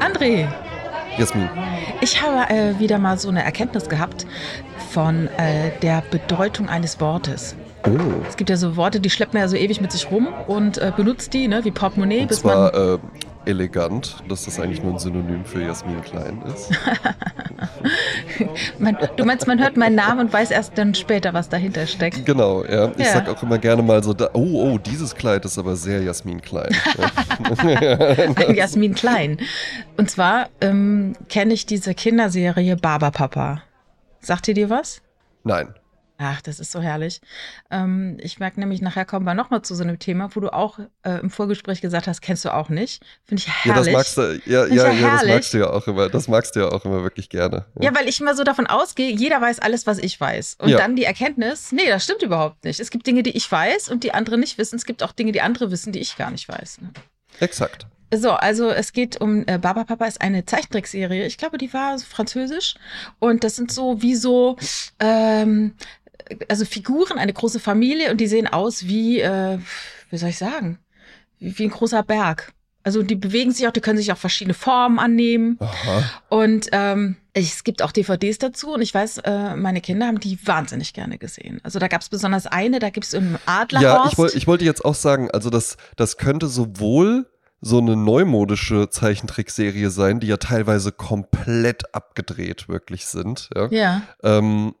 André, Jasmin. ich habe äh, wieder mal so eine Erkenntnis gehabt von äh, der Bedeutung eines Wortes. Oh. Es gibt ja so Worte, die schleppt man ja so ewig mit sich rum und äh, benutzt die, ne, wie Portemonnaie, Und bis man. zwar äh, elegant, dass das eigentlich nur ein Synonym für Jasmin Klein ist. man. Du meinst, man hört meinen Namen und weiß erst dann später, was dahinter steckt. Genau, ja. Ich Ja. sag auch immer gerne mal so, da, oh, oh, dieses Kleid ist aber sehr Jasmin Klein. Ein Jasmin Klein. Und zwar ähm, kenne ich diese Kinderserie Barberpapa. Sagt ihr dir was? Nein. Ach, das ist so herrlich. Ähm, ich merke nämlich, nachher kommen wir nochmal zu so einem Thema, wo du auch äh, im Vorgespräch gesagt hast, kennst du auch nicht. Finde ich Ja, herrlich. das magst du, ja, ja, ja ja, das magst du ja auch immer. Das magst du ja auch immer wirklich gerne. Ja, weil ich immer so davon ausgehe, jeder weiß alles, was ich weiß. Und Ja. dann die Erkenntnis, nee, das stimmt überhaupt nicht. Es gibt Dinge, die ich weiß und die andere nicht wissen. Es gibt auch Dinge, die andere wissen, die ich gar nicht weiß. Ne? Exakt. So, also es geht um äh, Baba Papa ist eine Zeichentrickserie. Ich glaube, die war französisch und das sind so wie so ähm, also Figuren, eine große Familie und die sehen aus wie äh, wie soll ich sagen, wie, wie ein großer Berg. Also die bewegen sich auch, die können sich auch verschiedene Formen annehmen Aha. und ähm, es gibt auch DVDs dazu und ich weiß, äh, meine Kinder haben die wahnsinnig gerne gesehen. Also da gab es besonders eine, da gibt es im Adlerhorst. Ja, ich, woll, ich wollte jetzt auch sagen, also das, das könnte sowohl so eine neumodische Zeichentrickserie sein, die ja teilweise komplett abgedreht wirklich sind. Ja. ja. Ähm,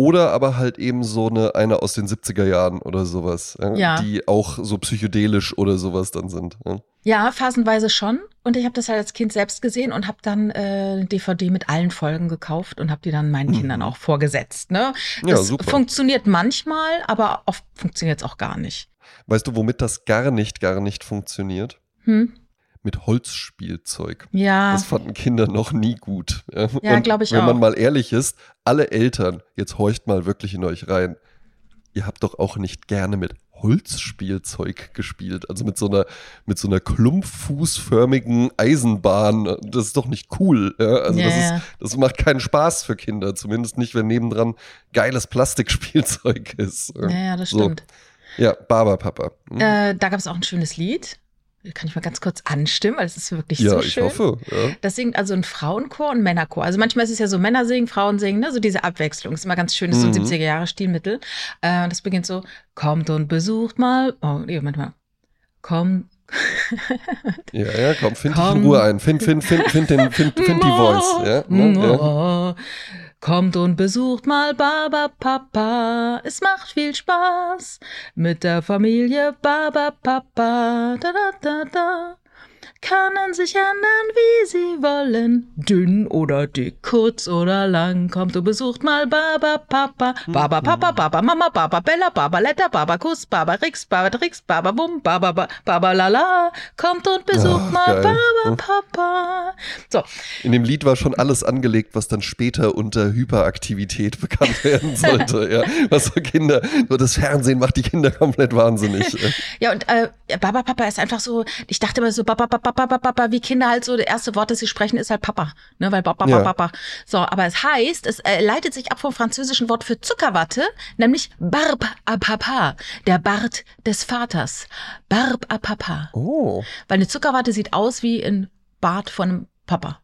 oder aber halt eben so eine, eine aus den 70er Jahren oder sowas, ja, die auch so psychedelisch oder sowas dann sind. Ja. Ja, phasenweise schon. Und ich habe das halt als Kind selbst gesehen und habe dann äh, eine DVD mit allen Folgen gekauft und habe die dann meinen Kindern auch vorgesetzt. Ne? Mhm. Ja, Das super. funktioniert manchmal, aber oft funktioniert es auch gar nicht. Weißt du, womit das gar nicht, gar nicht funktioniert? Hm? Mit Holzspielzeug. Ja, Das fanden Kinder noch nie gut. Ja, Ja, Und glaub ich Wenn man auch. mal ehrlich ist, alle Eltern, jetzt horcht mal wirklich in euch rein, ihr habt doch auch nicht gerne mit Holzspielzeug gespielt. Also mit so einer, mit so einer klumpfußförmigen Eisenbahn. Das ist doch nicht cool. Ja? Also Ja, das, ist, das macht keinen Spaß für Kinder. Zumindest nicht, wenn nebendran geiles Plastikspielzeug ist. ja, ja, das So. stimmt. Ja, Barberpapa. Hm? Äh, da gab es auch ein schönes Lied. Kann ich mal ganz kurz anstimmen, weil es ist wirklich ja, so ich schön. hoffe. Ja. Das singt also ein Frauenchor und ein Männerchor. Also manchmal ist es ja so, Männer singen, Frauen singen, ne? so diese Abwechslung. Ist immer ganz schön, ist so ein Mhm. 70er-Jahre-Stilmittel. Äh, das beginnt so, kommt und besucht mal, oh, nee, Moment mal. Kommt. Ja, ja, komm, find dich Komm. in Ruhe ein. Find, find, find, find, den, find, find die Voice. Ja, ne? ja. Kommt und besucht mal Baba Papa. Es macht viel Spaß mit der Familie Baba Papa. Da, da, da, da. Können sich ändern, wie sie wollen. Dünn oder dick, kurz oder lang. Kommt und besucht mal Baba Papa. Baba Papa, Baba Mama, Baba Bella, Baba Letta, Baba Kuss, Baba Rix, Baba Trix, Baba Bum, Baba Ba- Baba Lala. Kommt und besucht Ach, mal geil. Baba Papa. So, In dem Lied war schon alles angelegt, was dann später unter Hyperaktivität bekannt werden sollte. ja. Was so Kinder, nur das Fernsehen macht die Kinder komplett wahnsinnig. Ja, und äh, Baba Papa ist einfach so, ich dachte immer so, Papa, Papa, Papa, Papa, wie Kinder halt so, das erste Wort, das sie sprechen, ist halt Papa, ne, weil Papa. Papa, Papa. So, aber es heißt, es äh, leitet sich ab vom französischen Wort für Zuckerwatte, nämlich Barbe à Papa, der Bart des Vaters. Barbe à Papa. Oh, Weil eine Zuckerwatte sieht aus wie ein Bart von einem Papa.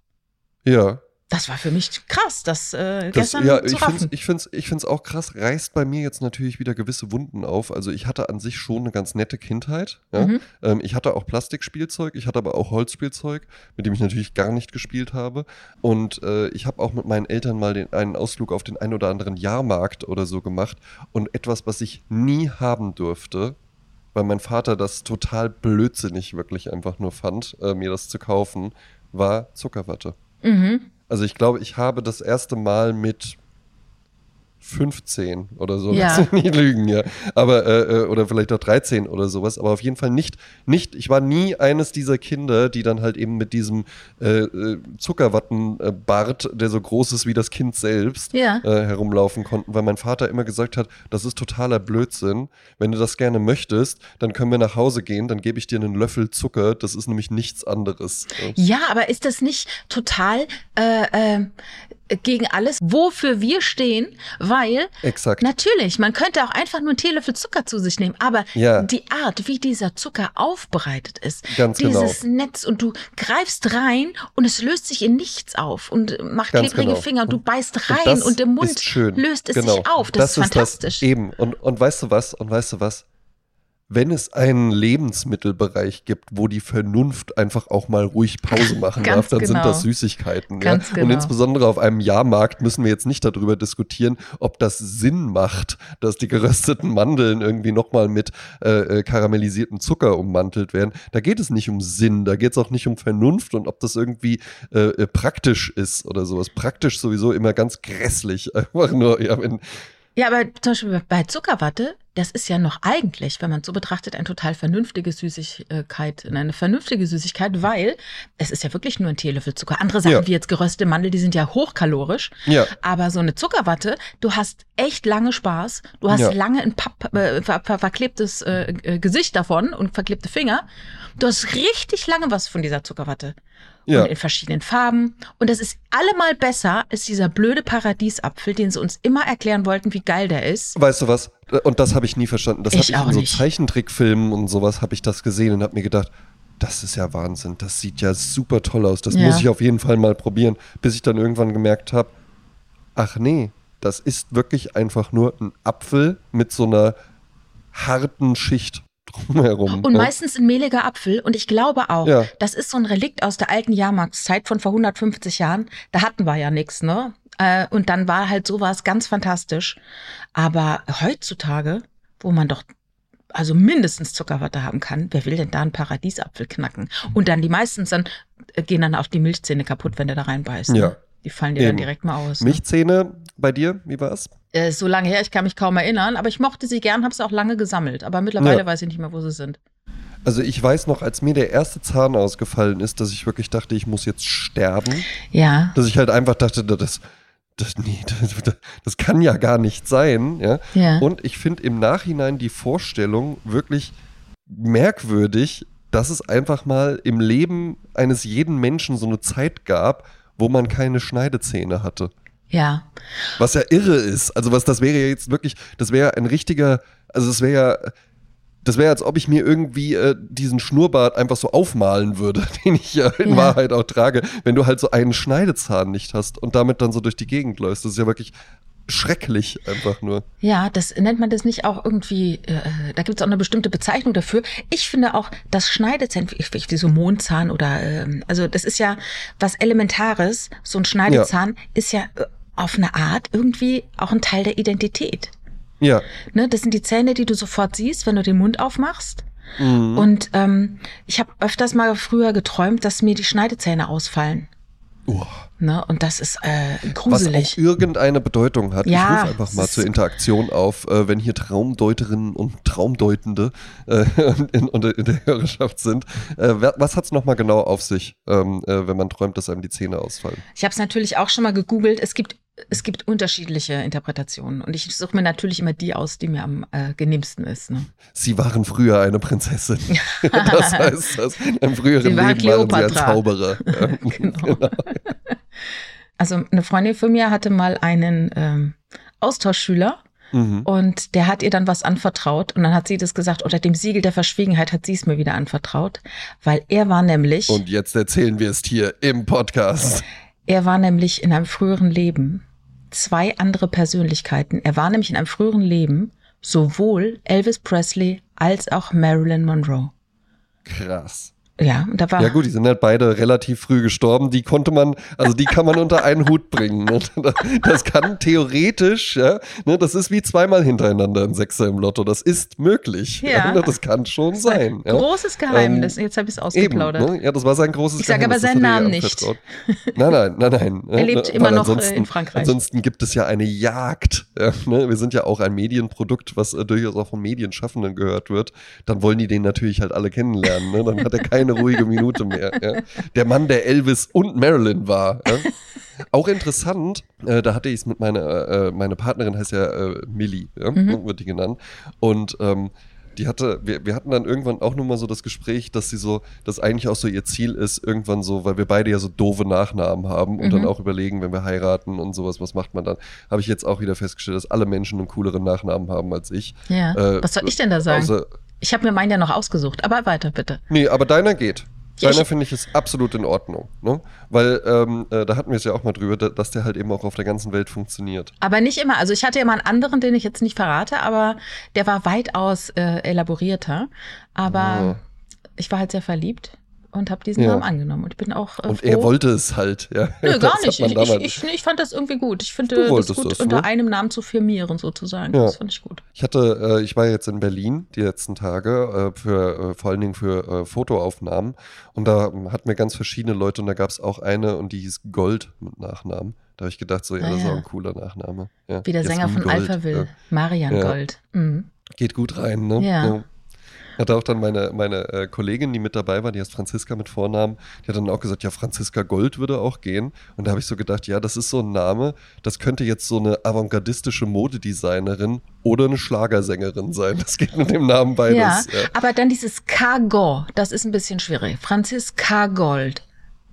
ja. Das war für mich krass, das, äh, Das, gestern ja, zu ich finde es raffen. ich find's auch krass, reißt bei mir jetzt natürlich wieder gewisse Wunden auf. Also ich hatte an sich schon eine ganz nette Kindheit. Ja? Mhm. Ähm, ich hatte auch Plastikspielzeug, ich hatte aber auch Holzspielzeug, mit dem ich natürlich gar nicht gespielt habe. Und äh, ich habe auch mit meinen Eltern mal den, einen Ausflug auf den ein oder anderen Jahrmarkt oder so gemacht. Und etwas, was ich nie haben durfte, weil mein Vater das total blödsinnig wirklich einfach nur fand, äh, mir das zu kaufen, war Zuckerwatte. Mhm. Also ich glaube, ich habe das erste Mal mit 15 oder so, Ja. lass mich nicht lügen, ja. Aber, äh, äh, oder vielleicht auch 13 oder sowas, aber auf jeden Fall nicht, nicht, ich war nie eines dieser Kinder, die dann halt eben mit diesem äh, äh, Zuckerwattenbart, der so groß ist wie das Kind selbst, Ja. äh, herumlaufen konnten, weil mein Vater immer gesagt hat, das ist totaler Blödsinn. Wenn du das gerne möchtest, dann können wir nach Hause gehen, dann gebe ich dir einen Löffel Zucker, das ist nämlich nichts anderes. Ja. Ja, aber ist das nicht total äh, äh, gegen alles, wofür wir stehen? Weil weil Exakt. natürlich, man könnte auch einfach nur einen Teelöffel Zucker zu sich nehmen, aber Ja. die Art, wie dieser Zucker aufbereitet ist, Ganz genau. dieses Netz und du greifst rein und es löst sich in nichts auf und macht Ganz klebrige genau. Finger und du beißt Und rein das und, im Mund löst es Genau. sich auf. Das, ist fantastisch. Das eben. Und, und weißt du was? Und weißt du was? Wenn es einen Lebensmittelbereich gibt, wo die Vernunft einfach auch mal ruhig Pause machen darf, dann sind genau. das Süßigkeiten. Ganz ja? genau. Und insbesondere auf einem Jahrmarkt müssen wir jetzt nicht darüber diskutieren, ob das Sinn macht, dass die gerösteten Mandeln irgendwie nochmal mit äh, äh, karamellisiertem Zucker ummantelt werden. Da geht es nicht um Sinn, da geht es auch nicht um Vernunft und ob das irgendwie äh, äh, praktisch ist oder sowas. Praktisch sowieso immer ganz grässlich. Einfach nur, ja, wenn, Ja, aber zum Beispiel bei Zuckerwatte, das ist ja noch eigentlich, wenn man es so betrachtet, eine total vernünftige Süßigkeit, eine vernünftige Süßigkeit, weil es ist ja wirklich nur ein Teelöffel Zucker. Andere Sachen Ja. wie jetzt geröstete Mandel, die sind ja hochkalorisch. ja, Aber so eine Zuckerwatte, du hast echt lange Spaß, du hast Ja. lange ein Papp, äh, ver, ver, verklebtes äh, äh, Gesicht davon und verklebte Finger. Du hast richtig lange was von dieser Zuckerwatte. Ja. Und in verschiedenen Farben. Und das ist allemal besser als dieser blöde Paradiesapfel, den sie uns immer erklären wollten, wie geil der ist. Weißt du was? Und das habe ich nie verstanden. Das habe Ich in so nicht. Zeichentrickfilmen und sowas habe ich das gesehen und habe mir gedacht, das ist ja Wahnsinn. Das sieht ja super toll aus. Das Ja. muss ich auf jeden Fall mal probieren, bis ich dann irgendwann gemerkt habe, ach nee, das ist wirklich einfach nur ein Apfel mit so einer harten Schicht drumherum. Und ne? meistens ein mehliger Apfel. Und ich glaube auch, Ja. das ist so ein Relikt aus der alten Jahrmarktszeit von vor 150 Jahren. Da hatten wir ja nichts, ne? Äh, Und dann war halt sowas ganz fantastisch. Aber heutzutage, wo man doch also mindestens Zuckerwatte haben kann, wer will denn da einen Paradiesapfel knacken? Und dann die meisten dann äh, gehen dann auch die Milchzähne kaputt, wenn der da reinbeißt. Ne? Ja. Die fallen dir dann Eben. direkt mal aus. Ne? Milchzähne bei dir, wie war's? Äh, so lange her, ich kann mich kaum erinnern, aber ich mochte sie gern, habe sie auch lange gesammelt. Aber mittlerweile Ja. weiß ich nicht mehr, wo sie sind. Also ich weiß noch, als mir der erste Zahn ausgefallen ist, dass ich wirklich dachte, ich muss jetzt sterben. Ja. dass ich halt einfach dachte, das, das, nee, das, das kann ja gar nicht sein. Ja? Ja. Und ich finde im Nachhinein die Vorstellung wirklich merkwürdig, dass es einfach mal im Leben eines jeden Menschen so eine Zeit gab, wo man keine Schneidezähne hatte. Ja. Was ja irre ist. Also was das wäre ja jetzt wirklich, das wäre ein richtiger, also es wäre ja, das wäre, als ob ich mir irgendwie äh, diesen Schnurrbart einfach so aufmalen würde, den ich ja in Ja. Wahrheit auch trage, wenn du halt so einen Schneidezahn nicht hast und damit dann so durch die Gegend läufst. Das ist ja wirklich schrecklich einfach nur. Ja, das nennt man das nicht auch irgendwie, äh, da gibt es auch eine bestimmte Bezeichnung dafür. Ich finde auch, das Schneidezahn, wie, so Mondzahn oder, ähm, also das ist ja was Elementares. So ein Schneidezahn ist ja äh, auf eine Art irgendwie auch ein Teil der Identität. Ja. Ne? Das sind die Zähne, die du sofort siehst, wenn du den Mund aufmachst. Mhm. Und ähm, ich habe öfters mal früher geträumt, dass mir die Schneidezähne ausfallen. Uah. Ne? Und das ist äh, Was gruselig. auch irgendeine Bedeutung hat. Ja, ich rufe einfach mal zur Interaktion auf, äh, wenn hier Traumdeuterinnen und Traumdeutende äh, in, in, in der Hörerschaft sind. Äh, was hat es nochmal genau auf sich, ähm, äh, wenn man träumt, dass einem die Zähne ausfallen? Ich habe es natürlich auch schon mal gegoogelt. Es gibt, es gibt unterschiedliche Interpretationen. Und ich suche mir natürlich immer die aus, die mir am äh, genehmsten ist. Ne? Sie waren früher eine Prinzessin. das heißt das. Im früheren Sie war Leben waren sie ein Kleopatra. Zauberer. Ja. Genau. Also eine Freundin von mir hatte mal einen ähm, Austauschschüler Mhm. und der hat ihr dann was anvertraut und dann hat sie das gesagt, unter dem Siegel der Verschwiegenheit hat sie es mir wieder anvertraut, weil er war nämlich, Und jetzt erzählen wir es hier im Podcast. er war nämlich in einem früheren Leben zwei andere Persönlichkeiten. Er war nämlich in einem früheren Leben sowohl Elvis Presley als auch Marilyn Monroe. Krass. Ja, da war Ja gut, die sind halt beide relativ früh gestorben. Die konnte man, also die kann man unter einen Hut bringen. Ne? Das kann theoretisch, ja, ne, das ist wie zweimal hintereinander ein Sechser im Lotto. Das ist möglich. Ja. ne? Das kann schon sein. Ja? großes Geheimnis. Jetzt habe ich es Eben, ausgeplaudert. ne? Ja, das war sein großes Ich sage aber Geheimnis, das seinen hat er ihr Namen nicht. Nein, nein, nein, nein. Er lebt immer noch, äh, in Frankreich. Ansonsten gibt es ja eine Jagd. Ja? Wir sind ja auch ein Medienprodukt, was äh, durchaus auch von Medienschaffenden gehört wird. Dann wollen die den natürlich halt alle kennenlernen. Ne? Dann hat er keine ruhige Minute mehr. Ja? Der Mann, der Elvis und Marilyn war. Ja? Auch interessant, äh, da hatte ich es mit meiner, äh, meine Partnerin heißt ja äh, Millie, ja? Mhm. wird die genannt. Und ähm, die hatte, wir, wir hatten dann irgendwann auch nur mal so das Gespräch, dass sie so, dass eigentlich auch so ihr Ziel ist, irgendwann so, weil wir beide ja so doofe Nachnamen haben und Mhm. dann auch überlegen, wenn wir heiraten und sowas, was macht man dann? Habe ich jetzt auch wieder festgestellt, dass alle Menschen einen cooleren Nachnamen haben als ich. Ja. Äh, Was soll ich denn da sagen? Außer, ich habe mir meinen ja noch ausgesucht, aber weiter bitte. nee, aber deiner geht. Ja, Deiner finde ich ist absolut in Ordnung, ne? Weil ähm, äh, da hatten wir es ja auch mal drüber, da, dass der halt eben auch auf der ganzen Welt funktioniert. Aber nicht immer. Also ich hatte ja mal einen anderen, den ich jetzt nicht verrate, aber der war weitaus äh, elaborierter. Aber Ah. ich war halt sehr verliebt und habe diesen Ja. Namen angenommen. Und ich bin auch äh, Und er wollte es halt, ja. Nö, gar nicht. Ich, ich, ich, ich fand das irgendwie gut. Ich finde das wolltest gut, das, unter ne? einem Namen zu firmieren, sozusagen. Ja. Das fand ich gut. Ich hatte, äh, ich war jetzt in Berlin die letzten Tage äh, für äh, vor allen Dingen für äh, Fotoaufnahmen und da hatten wir ganz verschiedene Leute und da gab es auch eine und die hieß Gold mit Nachnamen. Da habe ich gedacht, so ja, Ah, das ist ja. auch ein cooler Nachname. Ja, Wie der Sänger von Gold, Alphaville, ja. Marian. Gold. Mhm. Geht gut rein, ne? Ja. Hatte auch dann meine, meine äh, Kollegin, die mit dabei war, die heißt Franziska mit Vornamen, die hat dann auch gesagt, ja, Franziska Gold würde auch gehen. Und da habe ich so gedacht, ja, das ist so ein Name, das könnte jetzt so eine avantgardistische Modedesignerin oder eine Schlagersängerin sein. Das geht mit dem Namen beides. Ja, ja. aber dann dieses Cargo, das ist ein bisschen schwierig. Franziska Gold.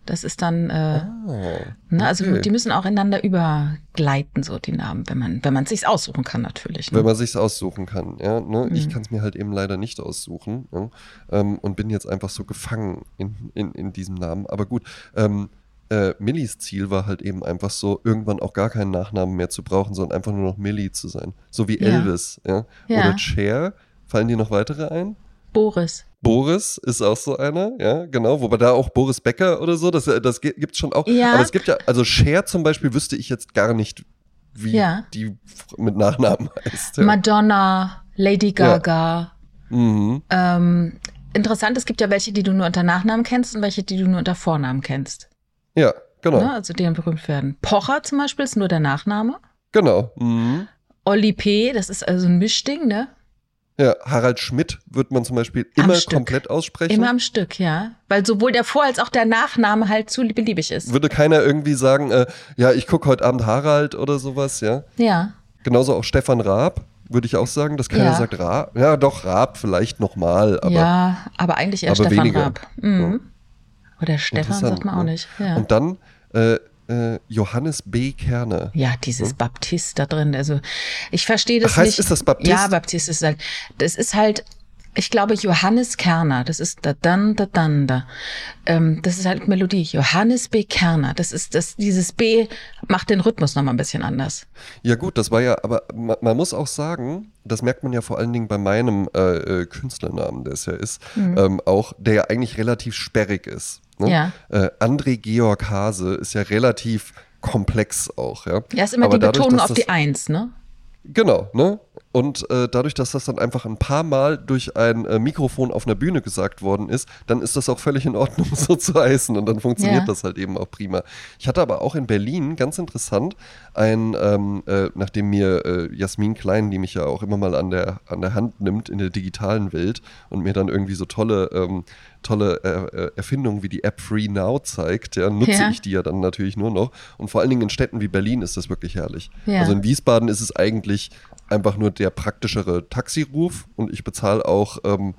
Das ist dann, äh, Oh, ne, also okay. die müssen auch ineinander übergleiten, so die Namen, wenn man, wenn man sich's aussuchen kann, natürlich. Ne? Wenn man sich's aussuchen kann, ja. Ne? Ich Mhm. kann es mir halt eben leider nicht aussuchen ja? ähm, und bin jetzt einfach so gefangen in, in, in diesem Namen. Aber gut, ähm, äh, Millis Ziel war halt eben einfach so, irgendwann auch gar keinen Nachnamen mehr zu brauchen, sondern einfach nur noch Millie zu sein. So wie Ja. Elvis, ja. Ja. Oder Cher. Fallen dir noch weitere ein? Boris. Boris ist auch so einer, ja, genau. Wobei da auch Boris Becker oder so, das, das gi- gibt's schon auch. Ja. Aber es gibt ja, also Cher zum Beispiel wüsste ich jetzt gar nicht, wie Ja. die mit Nachnamen heißt. Ja. Madonna, Lady Gaga. Mhm. Ähm, interessant, es gibt ja welche, die du nur unter Nachnamen kennst und welche, die du nur unter Vornamen kennst. Ja, genau. Ne? Also die dann berühmt werden. Pocher zum Beispiel ist nur der Nachname. Genau. Mhm. Olli P., das ist also ein Mischding, ne? Ja, Harald Schmidt wird man zum Beispiel immer komplett aussprechen. Immer am Stück, ja. Weil sowohl der Vor- als auch der Nachname halt zu beliebig ist. Würde keiner irgendwie sagen, äh, ja, ich gucke heute Abend Harald oder sowas, ja. Ja. Genauso auch Stefan Raab, würde ich auch sagen, dass keiner Ja. sagt Raab. Ja, doch, Raab vielleicht nochmal, aber ja, aber eigentlich eher aber Stefan weniger. Raab. Mhm. Oder Stefan sagt man auch ne? nicht. Ja. Und dann äh, äh, Johannes B. Kerner. ja, dieses Baptist da drin. Also ich verstehe das Ach, heißt, nicht. ist das Baptist? Ja, Baptist ist halt. Das ist halt. Ich glaube, Johannes Kerner, das ist da dann, da dann, da. Ähm, das ist halt Melodie. Johannes B. Kerner, das ist das, dieses B macht den Rhythmus nochmal ein bisschen anders. Ja gut, das war ja, aber man, man muss auch sagen, das merkt man ja vor allen Dingen bei meinem äh, äh, Künstlernamen, der es ja ist, ähm, auch, der ja eigentlich relativ sperrig ist. Ne? Ja. Äh, André Georg Hase ist ja relativ komplex auch, ja. Ja, ist immer Aber die dadurch, Betonung auf das- die Eins, ne? Genau, ne? Und äh, dadurch, dass das dann einfach ein paar Mal durch ein äh, Mikrofon auf einer Bühne gesagt worden ist, dann ist das auch völlig in Ordnung, so zu heißen. Und dann funktioniert Ja. das halt eben auch prima. Ich hatte aber auch in Berlin, ganz interessant, ein, ähm, äh, nachdem mir äh, Jasmin Klein, die mich ja auch immer mal an der, an der Hand nimmt in der digitalen Welt und mir dann irgendwie so tolle, ähm, tolle äh, äh, Erfindungen wie die App Free Now zeigt, ja, nutze Ja. ich die ja dann natürlich nur noch. Und vor allen Dingen in Städten wie Berlin ist das wirklich herrlich. Also in Wiesbaden ist es eigentlich einfach nur der praktischere Taxiruf und ich bezahle auch ähm,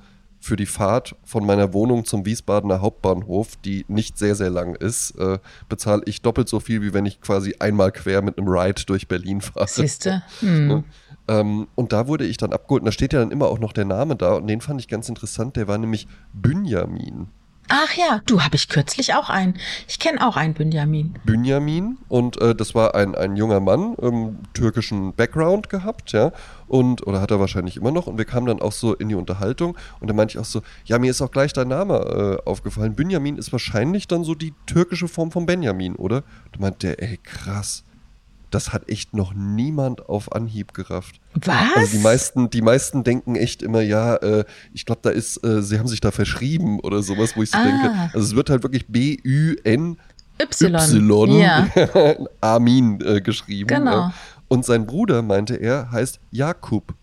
für die Fahrt von meiner Wohnung zum Wiesbadener Hauptbahnhof, die nicht sehr, sehr lang ist, äh, bezahle ich doppelt so viel, wie wenn ich quasi einmal quer mit einem Ride durch Berlin fahre. Siehste? Hm. Ne? Ähm, und da wurde ich dann abgeholt und da steht ja dann immer auch noch der Name da und den fand ich ganz interessant, der war nämlich Bünjamin. Ach ja, du habe ich kürzlich auch einen. Ich kenne auch einen Benjamin. Bünjamin und äh, das war ein, ein junger Mann, ähm, türkischen Background gehabt, ja, und, oder hat er wahrscheinlich immer noch und wir kamen dann auch so in die Unterhaltung und da meinte ich auch so, ja, mir ist auch gleich dein Name äh, aufgefallen, Bünjamin ist wahrscheinlich dann so die türkische Form von Benjamin, oder? Da meinte der, ey, krass, das hat echt noch niemand auf Anhieb gerafft. Was? Also die meisten, die meisten denken echt immer, ja, äh, ich glaube, da ist, äh, sie haben sich da verschrieben oder sowas, wo ich so Ah. denke. Also es wird halt wirklich B-Ü-N Y. Y Ja. Armin äh, geschrieben. Genau. Und sein Bruder, meinte er, heißt Jakub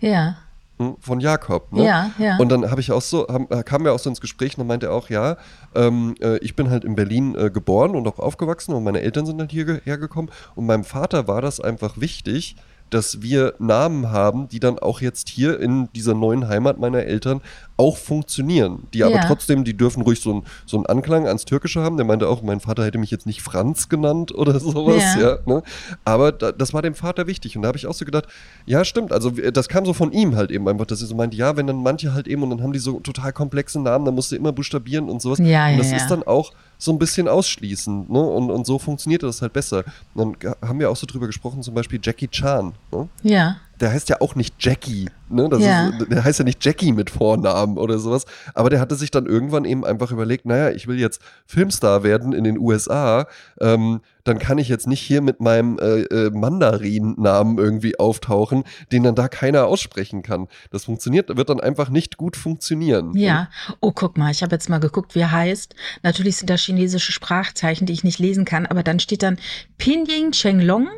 Ja. Hm, von Jakob. Ne? Ja, ja. Und dann habe ich auch so, haben, äh, kamen wir auch so ins Gespräch und dann meinte er auch, ja, ähm, äh, ich bin halt in Berlin äh, geboren und auch aufgewachsen und meine Eltern sind halt hierher gekommen und meinem Vater war das einfach wichtig, dass wir Namen haben, die dann auch jetzt hier in dieser neuen Heimat meiner Eltern auch funktionieren. Die aber Ja. trotzdem, die dürfen ruhig so, ein, so einen Anklang ans Türkische haben. Der meinte auch, mein Vater hätte mich jetzt nicht Franz genannt oder sowas. Ja. Ja. ne? Aber da, das war dem Vater wichtig. Und da habe ich auch so gedacht, ja, stimmt. Also das kam so von ihm halt eben einfach, dass er so meinte, ja, wenn dann manche halt eben und dann haben die so total komplexe Namen, dann musst du immer buchstabieren und sowas. Ja, und das ist dann auch so ein bisschen ausschließend. Ne? Und, und so funktioniert das halt besser. Und dann haben wir auch so drüber gesprochen, zum Beispiel Jackie Chan. Ne? Ja. Der heißt ja auch nicht Jackie, ne? Ja. ist, der heißt ja nicht Jackie mit Vornamen oder sowas. Aber der hatte sich dann irgendwann eben einfach überlegt, naja, ich will jetzt Filmstar werden in den USA, ähm, dann kann ich jetzt nicht hier mit meinem äh, äh, Mandarin-Namen irgendwie auftauchen, den dann da keiner aussprechen kann. Das funktioniert, wird dann einfach nicht gut funktionieren. Ja. Oh, guck mal, ich habe jetzt mal geguckt, wie er heißt. Natürlich sind da chinesische Sprachzeichen, die ich nicht lesen kann, aber dann steht dann Pinyin Chenglong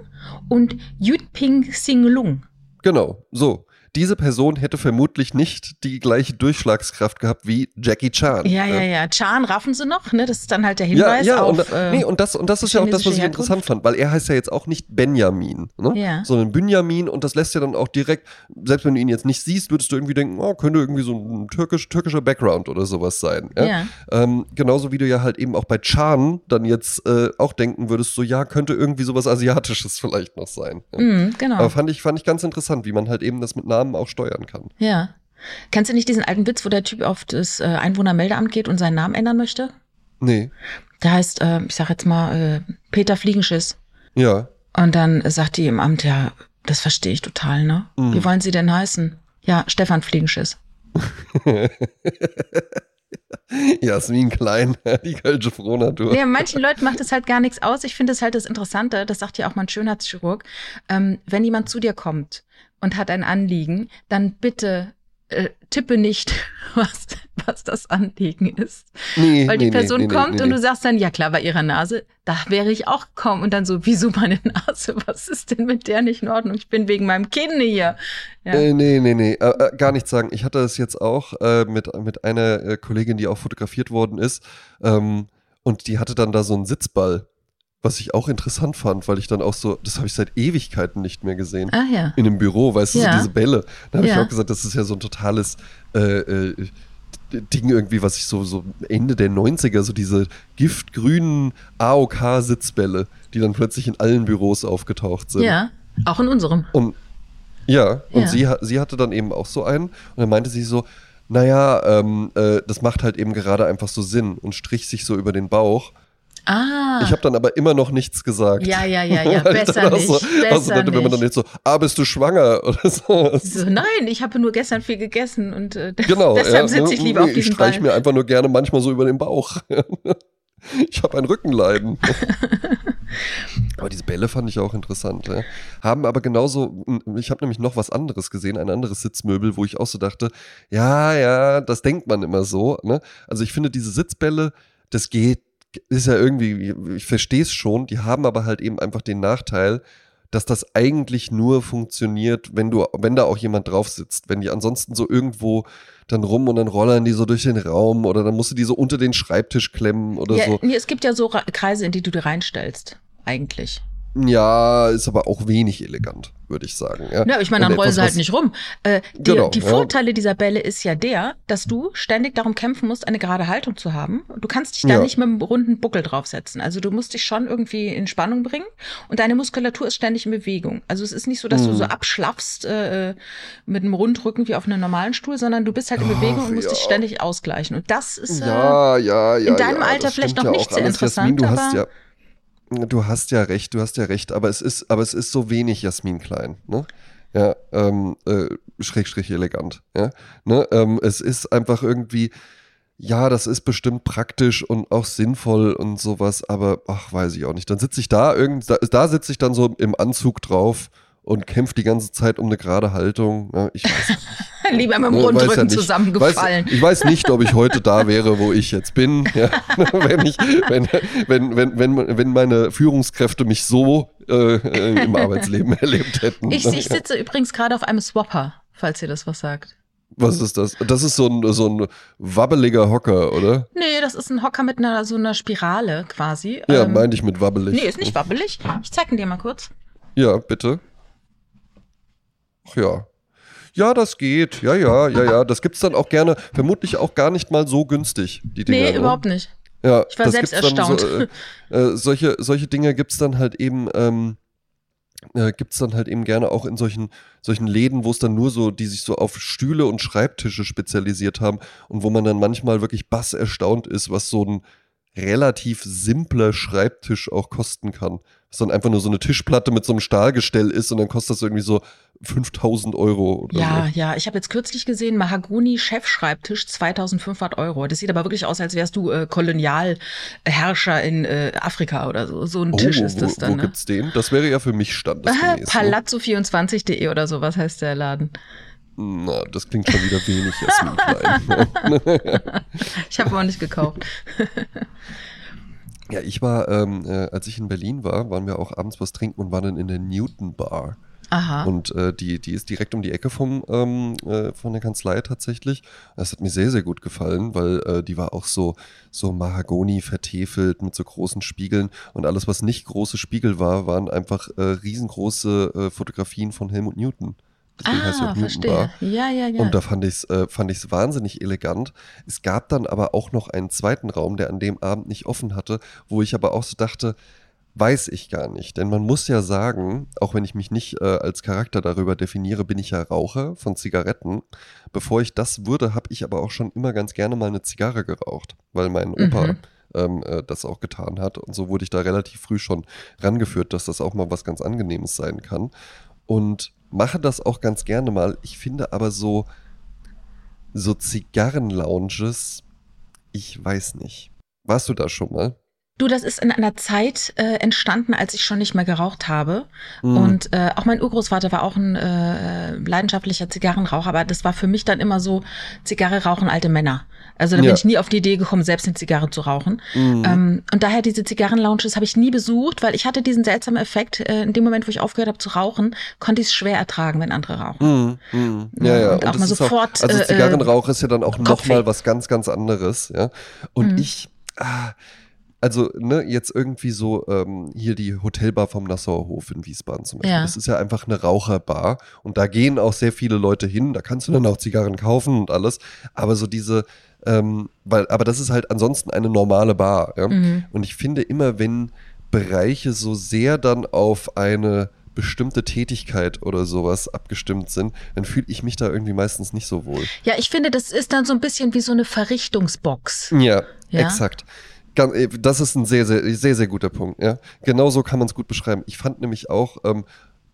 und Yutping Singlung. Genau, so. Diese Person hätte vermutlich nicht die gleiche Durchschlagskraft gehabt wie Jackie Chan. Ja, ja, ne? ja. Chan raffen sie noch, ne? Das ist dann halt der Hinweis ja, ja, auf. und, äh, nee, und das, und das ist ja auch das, was ich chinesische interessant fand, weil er heißt ja jetzt auch nicht Benjamin, ne? Ja. sondern Benjamin und das lässt ja dann auch direkt, selbst wenn du ihn jetzt nicht siehst, würdest du irgendwie denken, oh, könnte irgendwie so ein türkisch, türkischer Background oder sowas sein. Ja? Ja. Ähm, genauso wie du ja halt eben auch bei Chan dann jetzt äh, auch denken würdest, so ja, könnte irgendwie sowas Asiatisches vielleicht noch sein. Ja? Mhm, genau. Aber fand ich, fand ich ganz interessant, wie man halt eben das mit Namen auch steuern kann. Ja. Kennst du nicht diesen alten Witz, wo der Typ auf das äh, Einwohnermeldeamt geht und seinen Namen ändern möchte? Nee. Der heißt, äh, ich sag jetzt mal, äh, Peter Fliegenschiss. Ja. Und dann sagt die im Amt, ja, das verstehe ich total, ne? Mhm. Wie wollen Sie denn heißen? Ja, Stefan Fliegenschiss. Jasmin Klein, die Kölsche Frohnatur. Ja, manchen Leuten macht es halt gar nichts aus. Ich finde es halt das Interessante, das sagt ja auch mein Schönheitschirurg, ähm, wenn jemand zu dir kommt und hat ein Anliegen, dann bitte äh, tippe nicht, was, was das Anliegen ist. Nee, Weil die nee, Person nee, kommt und du sagst dann, ja klar, bei ihrer Nase, da wäre ich auch kaum. Und dann so, wieso meine Nase? Was ist denn mit der nicht in Ordnung? Ich bin wegen meinem Kind hier. Ja. Äh, nee, nee, nee, äh, äh, gar nichts sagen. Ich hatte es jetzt auch äh, mit, mit einer äh, Kollegin, die auch fotografiert worden ist. Ähm, und die hatte dann da so einen Sitzball, was ich auch interessant fand, weil ich dann auch so, das habe ich seit Ewigkeiten nicht mehr gesehen. ah ja. In einem Büro, weißt du, Ja. so diese Bälle. Da habe ich Ja. auch gesagt, das ist ja so ein totales äh, äh, Ding irgendwie, was ich so, so Ende der 90er, so diese giftgrünen AOK-Sitzbälle, die dann plötzlich in allen Büros aufgetaucht sind. Ja, auch in unserem. Und ja, und Ja. Sie, sie hatte dann eben auch so einen und dann meinte sie so, naja, ähm, äh, das macht halt eben gerade einfach so Sinn und strich sich so über den Bauch. Ah. Ich habe dann aber immer noch nichts gesagt. ja, ja, ja, ja, besser nicht. So, besser also wenn man dann nicht. jetzt so, ah, bist du schwanger oder so. So, nein, ich habe nur gestern viel gegessen und äh, Genau. deshalb ja, sitze ich ne, lieber nee, auf diesem Ich streich Ball. mir einfach nur gerne manchmal so über den Bauch. ich habe ein Rückenleiden. aber diese Bälle fand ich auch interessant. Ja. Haben aber genauso, ich habe nämlich noch was anderes gesehen, ein anderes Sitzmöbel, wo ich auch so dachte, ja, ja, das denkt man immer so. Ne? Also ich finde diese Sitzbälle, das geht, ist ja irgendwie, ich verstehe es schon, die haben aber halt eben einfach den Nachteil, dass das eigentlich nur funktioniert, wenn du, wenn da auch jemand drauf sitzt. Wenn die ansonsten so irgendwo dann rum und dann rollern die so durch den Raum oder dann musst du die so unter den Schreibtisch klemmen oder Ja, so. nee, es gibt ja so Kreise, in die du dir reinstellst, eigentlich. Ja, ist aber auch wenig elegant, würde ich sagen. Ja, Ja, ich meine, dann rollen sie halt nicht rum. Äh, die Genau, die ja. Vorteile dieser Bälle ist ja der, dass du ständig darum kämpfen musst, eine gerade Haltung zu haben. Du kannst dich da Ja. nicht mit einem runden Buckel draufsetzen. Also du musst dich schon irgendwie in Spannung bringen und deine Muskulatur ist ständig in Bewegung. Also es ist nicht so, dass du Mhm. so abschlaffst äh, mit einem Rundrücken wie auf einem normalen Stuhl, sondern du bist halt in Ach, Bewegung und musst ja. dich ständig ausgleichen. Und das ist äh, Ja, ja, ja. in deinem ja, Alter vielleicht noch ja nicht sehr alles. interessant, Jasmin, du hast aber- ja. Du hast ja recht, du hast ja recht, aber es ist, aber es ist so wenig Jasmin Klein, ne? Ja, ähm, äh, Schrägstrich elegant, ja. Ne? Ähm, es ist einfach irgendwie, ja, das ist bestimmt praktisch und auch sinnvoll und sowas, aber ach, weiß ich auch nicht. Dann sitze ich da irgend, da, da sitze ich dann so im Anzug drauf und kämpfe die ganze Zeit um eine gerade Haltung. Ja, ich weiß nicht. lieber mit dem Rundrücken ja nicht. zusammengefallen. Weiß, ich weiß nicht, ob ich heute da wäre, wo ich jetzt bin. Ja, wenn, ich, wenn, wenn, wenn, wenn, wenn meine Führungskräfte mich so äh, im Arbeitsleben erlebt hätten. ich, ich sitze übrigens gerade auf einem Swapper, falls ihr das was sagt. Was ist das? Das ist so ein, so ein wabbeliger Hocker, oder? Nee, das ist ein Hocker mit einer so einer Spirale quasi. Ja, Ähm, meinte ich mit wabbelig. Nee, ist nicht wabbelig. Ich zeig ihn dir mal kurz. Ja, bitte. Ach ja. Ja, das geht. Ja, ja, ja, ja. Das gibt's dann auch gerne, vermutlich auch gar nicht mal so günstig, die Dinger. Nee, ne? überhaupt nicht. Ja, Ich war selbst erstaunt. So, äh, äh, solche, solche Dinge gibt's dann halt eben, ähm, äh, gibt's dann halt eben gerne auch in solchen, solchen Läden, wo es dann nur so, die sich so auf Stühle und Schreibtische spezialisiert haben und wo man dann manchmal wirklich bass erstaunt ist, was so ein relativ simpler Schreibtisch auch kosten kann. Dann einfach nur so eine Tischplatte mit so einem Stahlgestell ist und dann kostet das irgendwie so 5000 Euro Ja, so. ja, ich habe jetzt kürzlich gesehen, Mahagoni Chefschreibtisch 2500 Euro. Das sieht aber wirklich aus, als wärst du äh, Kolonialherrscher in äh, Afrika oder so. So ein Oh, Tisch wo, ist das dann. wo ne? gibt's den? Das wäre ja für mich standesgemäß. ne? Palazzo24.de oder so, was heißt der Laden? Na, das klingt schon wieder wenig, Jasmin Klein. Ich habe aber nicht gekauft. ja, ich war, ähm, äh, als ich in Berlin war, waren wir auch abends was trinken und waren dann in der Newton Bar. Aha. Und äh, die, die ist direkt um die Ecke vom, ähm, äh, von der Kanzlei tatsächlich. Das hat mir sehr, sehr gut gefallen, weil äh, die war auch so, so Mahagoni vertefelt mit so großen Spiegeln. Und alles, was nicht große Spiegel war, waren einfach äh, riesengroße äh, Fotografien von Helmut Newton. Deswegen heißt ah, Newton Bar. verstehe. Ja, ja, ja. Und da fand ich es äh, fand ich's wahnsinnig elegant. Es gab dann aber auch noch einen zweiten Raum, der an dem Abend nicht offen hatte, wo ich aber auch so dachte, weiß ich gar nicht. Denn man muss ja sagen, auch wenn ich mich nicht äh, als Charakter darüber definiere, bin ich ja Raucher von Zigaretten. Bevor ich das wurde, habe ich aber auch schon immer ganz gerne mal eine Zigarre geraucht, weil mein Opa Mhm. ähm, äh, das auch getan hat. Und so wurde ich da relativ früh schon rangeführt, dass das auch mal was ganz Angenehmes sein kann. Und mache das auch ganz gerne mal. Ich finde aber so, so Zigarren-Lounges, ich weiß nicht. Warst du da schon mal? Du, das ist in einer Zeit äh, entstanden, als ich schon nicht mehr geraucht habe. Mhm. Und äh, auch mein Urgroßvater war auch ein äh, leidenschaftlicher Zigarrenraucher, aber das war für mich dann immer so, Zigarre rauchen alte Männer. Also da Ja. bin ich nie auf die Idee gekommen, selbst eine Zigarre zu rauchen. Mhm. Ähm, und daher diese Zigarrenlounges habe ich nie besucht, weil ich hatte diesen seltsamen Effekt, äh, in dem Moment, wo ich aufgehört habe zu rauchen, konnte ich es schwer ertragen, wenn andere rauchen. Mhm, mhm. Ja, ja. und auch das mal ist sofort, also äh, Zigarrenrauch ist ja dann auch nochmal was ganz, ganz anderes, ja. Und Mhm. ich, ah, also, ne, jetzt irgendwie so ähm, hier die Hotelbar vom Nassauer Hof in Wiesbaden zum Beispiel. Ja. Das ist ja einfach eine Raucherbar und da gehen auch sehr viele Leute hin. Da kannst du dann auch Zigarren kaufen und alles. Aber so diese, ähm, weil, aber das ist halt ansonsten eine normale Bar. Ja? Mhm. Und ich finde immer, wenn Bereiche so sehr dann auf eine bestimmte Tätigkeit oder sowas abgestimmt sind, dann fühle ich mich da irgendwie meistens nicht so wohl. Ja, ich finde, das ist dann so ein bisschen wie so eine Verrichtungsbox. Ja, Ja? exakt. Äh, Das ist ein sehr, sehr, sehr, sehr guter Punkt. Ja, genau so kann man es gut beschreiben. Ich fand nämlich auch ähm,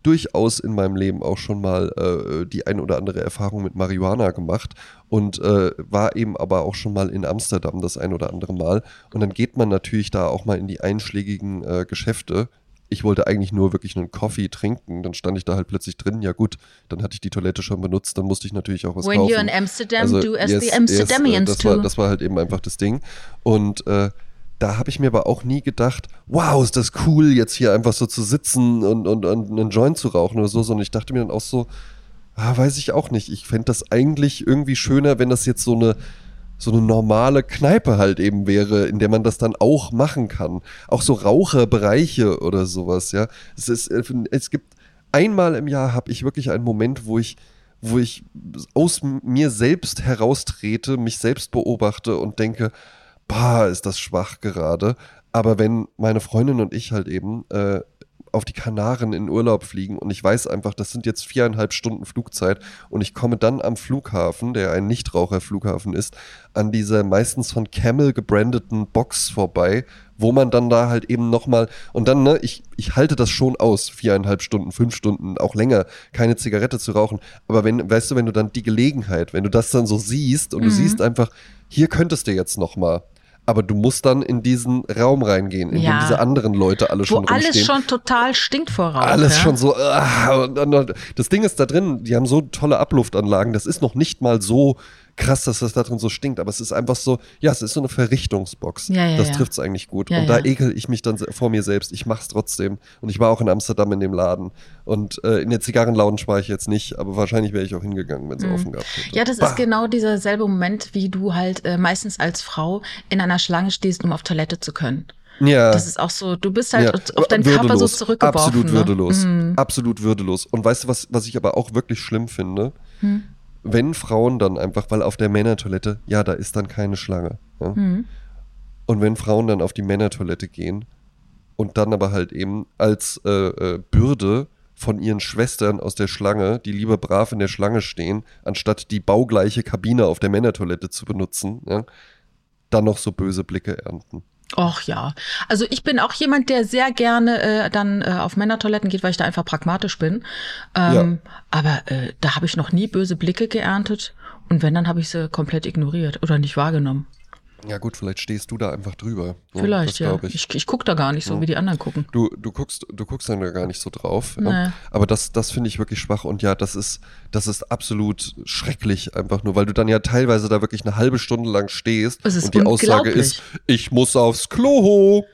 durchaus in meinem Leben auch schon mal äh, die ein oder andere Erfahrung mit Marihuana gemacht und äh, war eben aber auch schon mal in Amsterdam das ein oder andere Mal. Und dann geht man natürlich da auch mal in die einschlägigen äh, Geschäfte. Ich wollte eigentlich nur wirklich einen Coffee trinken, dann stand ich da halt plötzlich drin. Ja gut, dann hatte ich die Toilette schon benutzt, dann musste ich natürlich auch was When kaufen. you're in Amsterdam, Also, do as yes, the yes, Amsterdamians äh, das war, das war halt eben einfach das Ding. Und äh, da habe ich mir aber auch nie gedacht, wow, ist das cool, jetzt hier einfach so zu sitzen und, und, und einen Joint zu rauchen oder so, sondern ich dachte mir dann auch so, ah, weiß ich auch nicht. Ich fände das eigentlich irgendwie schöner, wenn das jetzt so eine, so eine normale Kneipe halt eben wäre, in der man das dann auch machen kann. Auch so Raucherbereiche oder sowas, ja. Es, ist, äh, es gibt einmal im Jahr habe ich wirklich einen Moment, wo ich wo ich aus mir selbst heraustrete, mich selbst beobachte und denke, bah, ist das schwach gerade. Aber wenn meine Freundin und ich halt eben äh, auf die Kanaren in Urlaub fliegen und ich weiß einfach, das sind jetzt viereinhalb Stunden Flugzeit und ich komme dann am Flughafen, der ein Nichtraucherflughafen ist, an dieser meistens von Camel gebrandeten Box vorbei, wo man dann da halt eben nochmal und dann, ne, ich, ich halte das schon aus, viereinhalb Stunden, fünf Stunden, auch länger, keine Zigarette zu rauchen. Aber wenn, weißt du, wenn du dann die Gelegenheit, wenn du das dann so siehst und du Mhm. siehst einfach, hier könntest du jetzt nochmal. Aber du musst dann in diesen Raum reingehen, in Ja. dem diese anderen Leute alle Wo schon alles rumstehen. schon total stinkt vor Rauch. Alles ja? schon so. ah, das Ding ist da drin, die haben so tolle Abluftanlagen. Das ist noch nicht mal so krass, dass das da drin so stinkt. Aber es ist einfach so, ja, es ist so eine Verrichtungsbox. Ja, ja, das ja. trifft es eigentlich gut. Und da ekel ich mich dann vor mir selbst. Ich mach's trotzdem. Und ich war auch in Amsterdam in dem Laden. Und äh, in der Zigarrenlounge war ich jetzt nicht, aber wahrscheinlich wäre ich auch hingegangen, wenn sie Mhm. offen hätte. Ja, das Bah. ist genau dieser selbe Moment, wie du halt äh, meistens als Frau in einer Schlange stehst, um auf Toilette zu können. Ja. Das ist auch so, du bist halt Ja, auf deinen würdelos. Körper so zurückgeworfen. Absolut ne? würdelos. Mhm. Absolut würdelos. Und weißt du, was, was ich aber auch wirklich schlimm finde? Hm. Wenn Frauen dann einfach, weil auf der Männertoilette, ja, da ist dann keine Schlange. Ja? Hm. Und wenn Frauen dann auf die Männertoilette gehen und dann aber halt eben als äh, äh, Bürde von ihren Schwestern aus der Schlange, die lieber brav in der Schlange stehen, anstatt die baugleiche Kabine auf der Männertoilette zu benutzen, ja, dann noch so böse Blicke ernten. Och ja. Also ich bin auch jemand, der sehr gerne äh, dann äh, auf Männertoiletten geht, weil ich da einfach pragmatisch bin. Ähm, Aber äh, da habe ich noch nie böse Blicke geerntet. Und wenn, dann habe ich sie komplett ignoriert oder nicht wahrgenommen. Ja gut, vielleicht stehst du da einfach drüber. Vielleicht, ja. Ich, ich. ich, gucke da gar nicht so, Ja. wie die anderen gucken. Du, du guckst, du guckst dann da gar nicht so drauf. Nee. Aber das, das finde ich wirklich schwach. Und ja, das ist, das ist absolut schrecklich, einfach nur, weil du dann ja teilweise da wirklich eine halbe Stunde lang stehst ist und die Aussage ist, ich muss aufs Klo.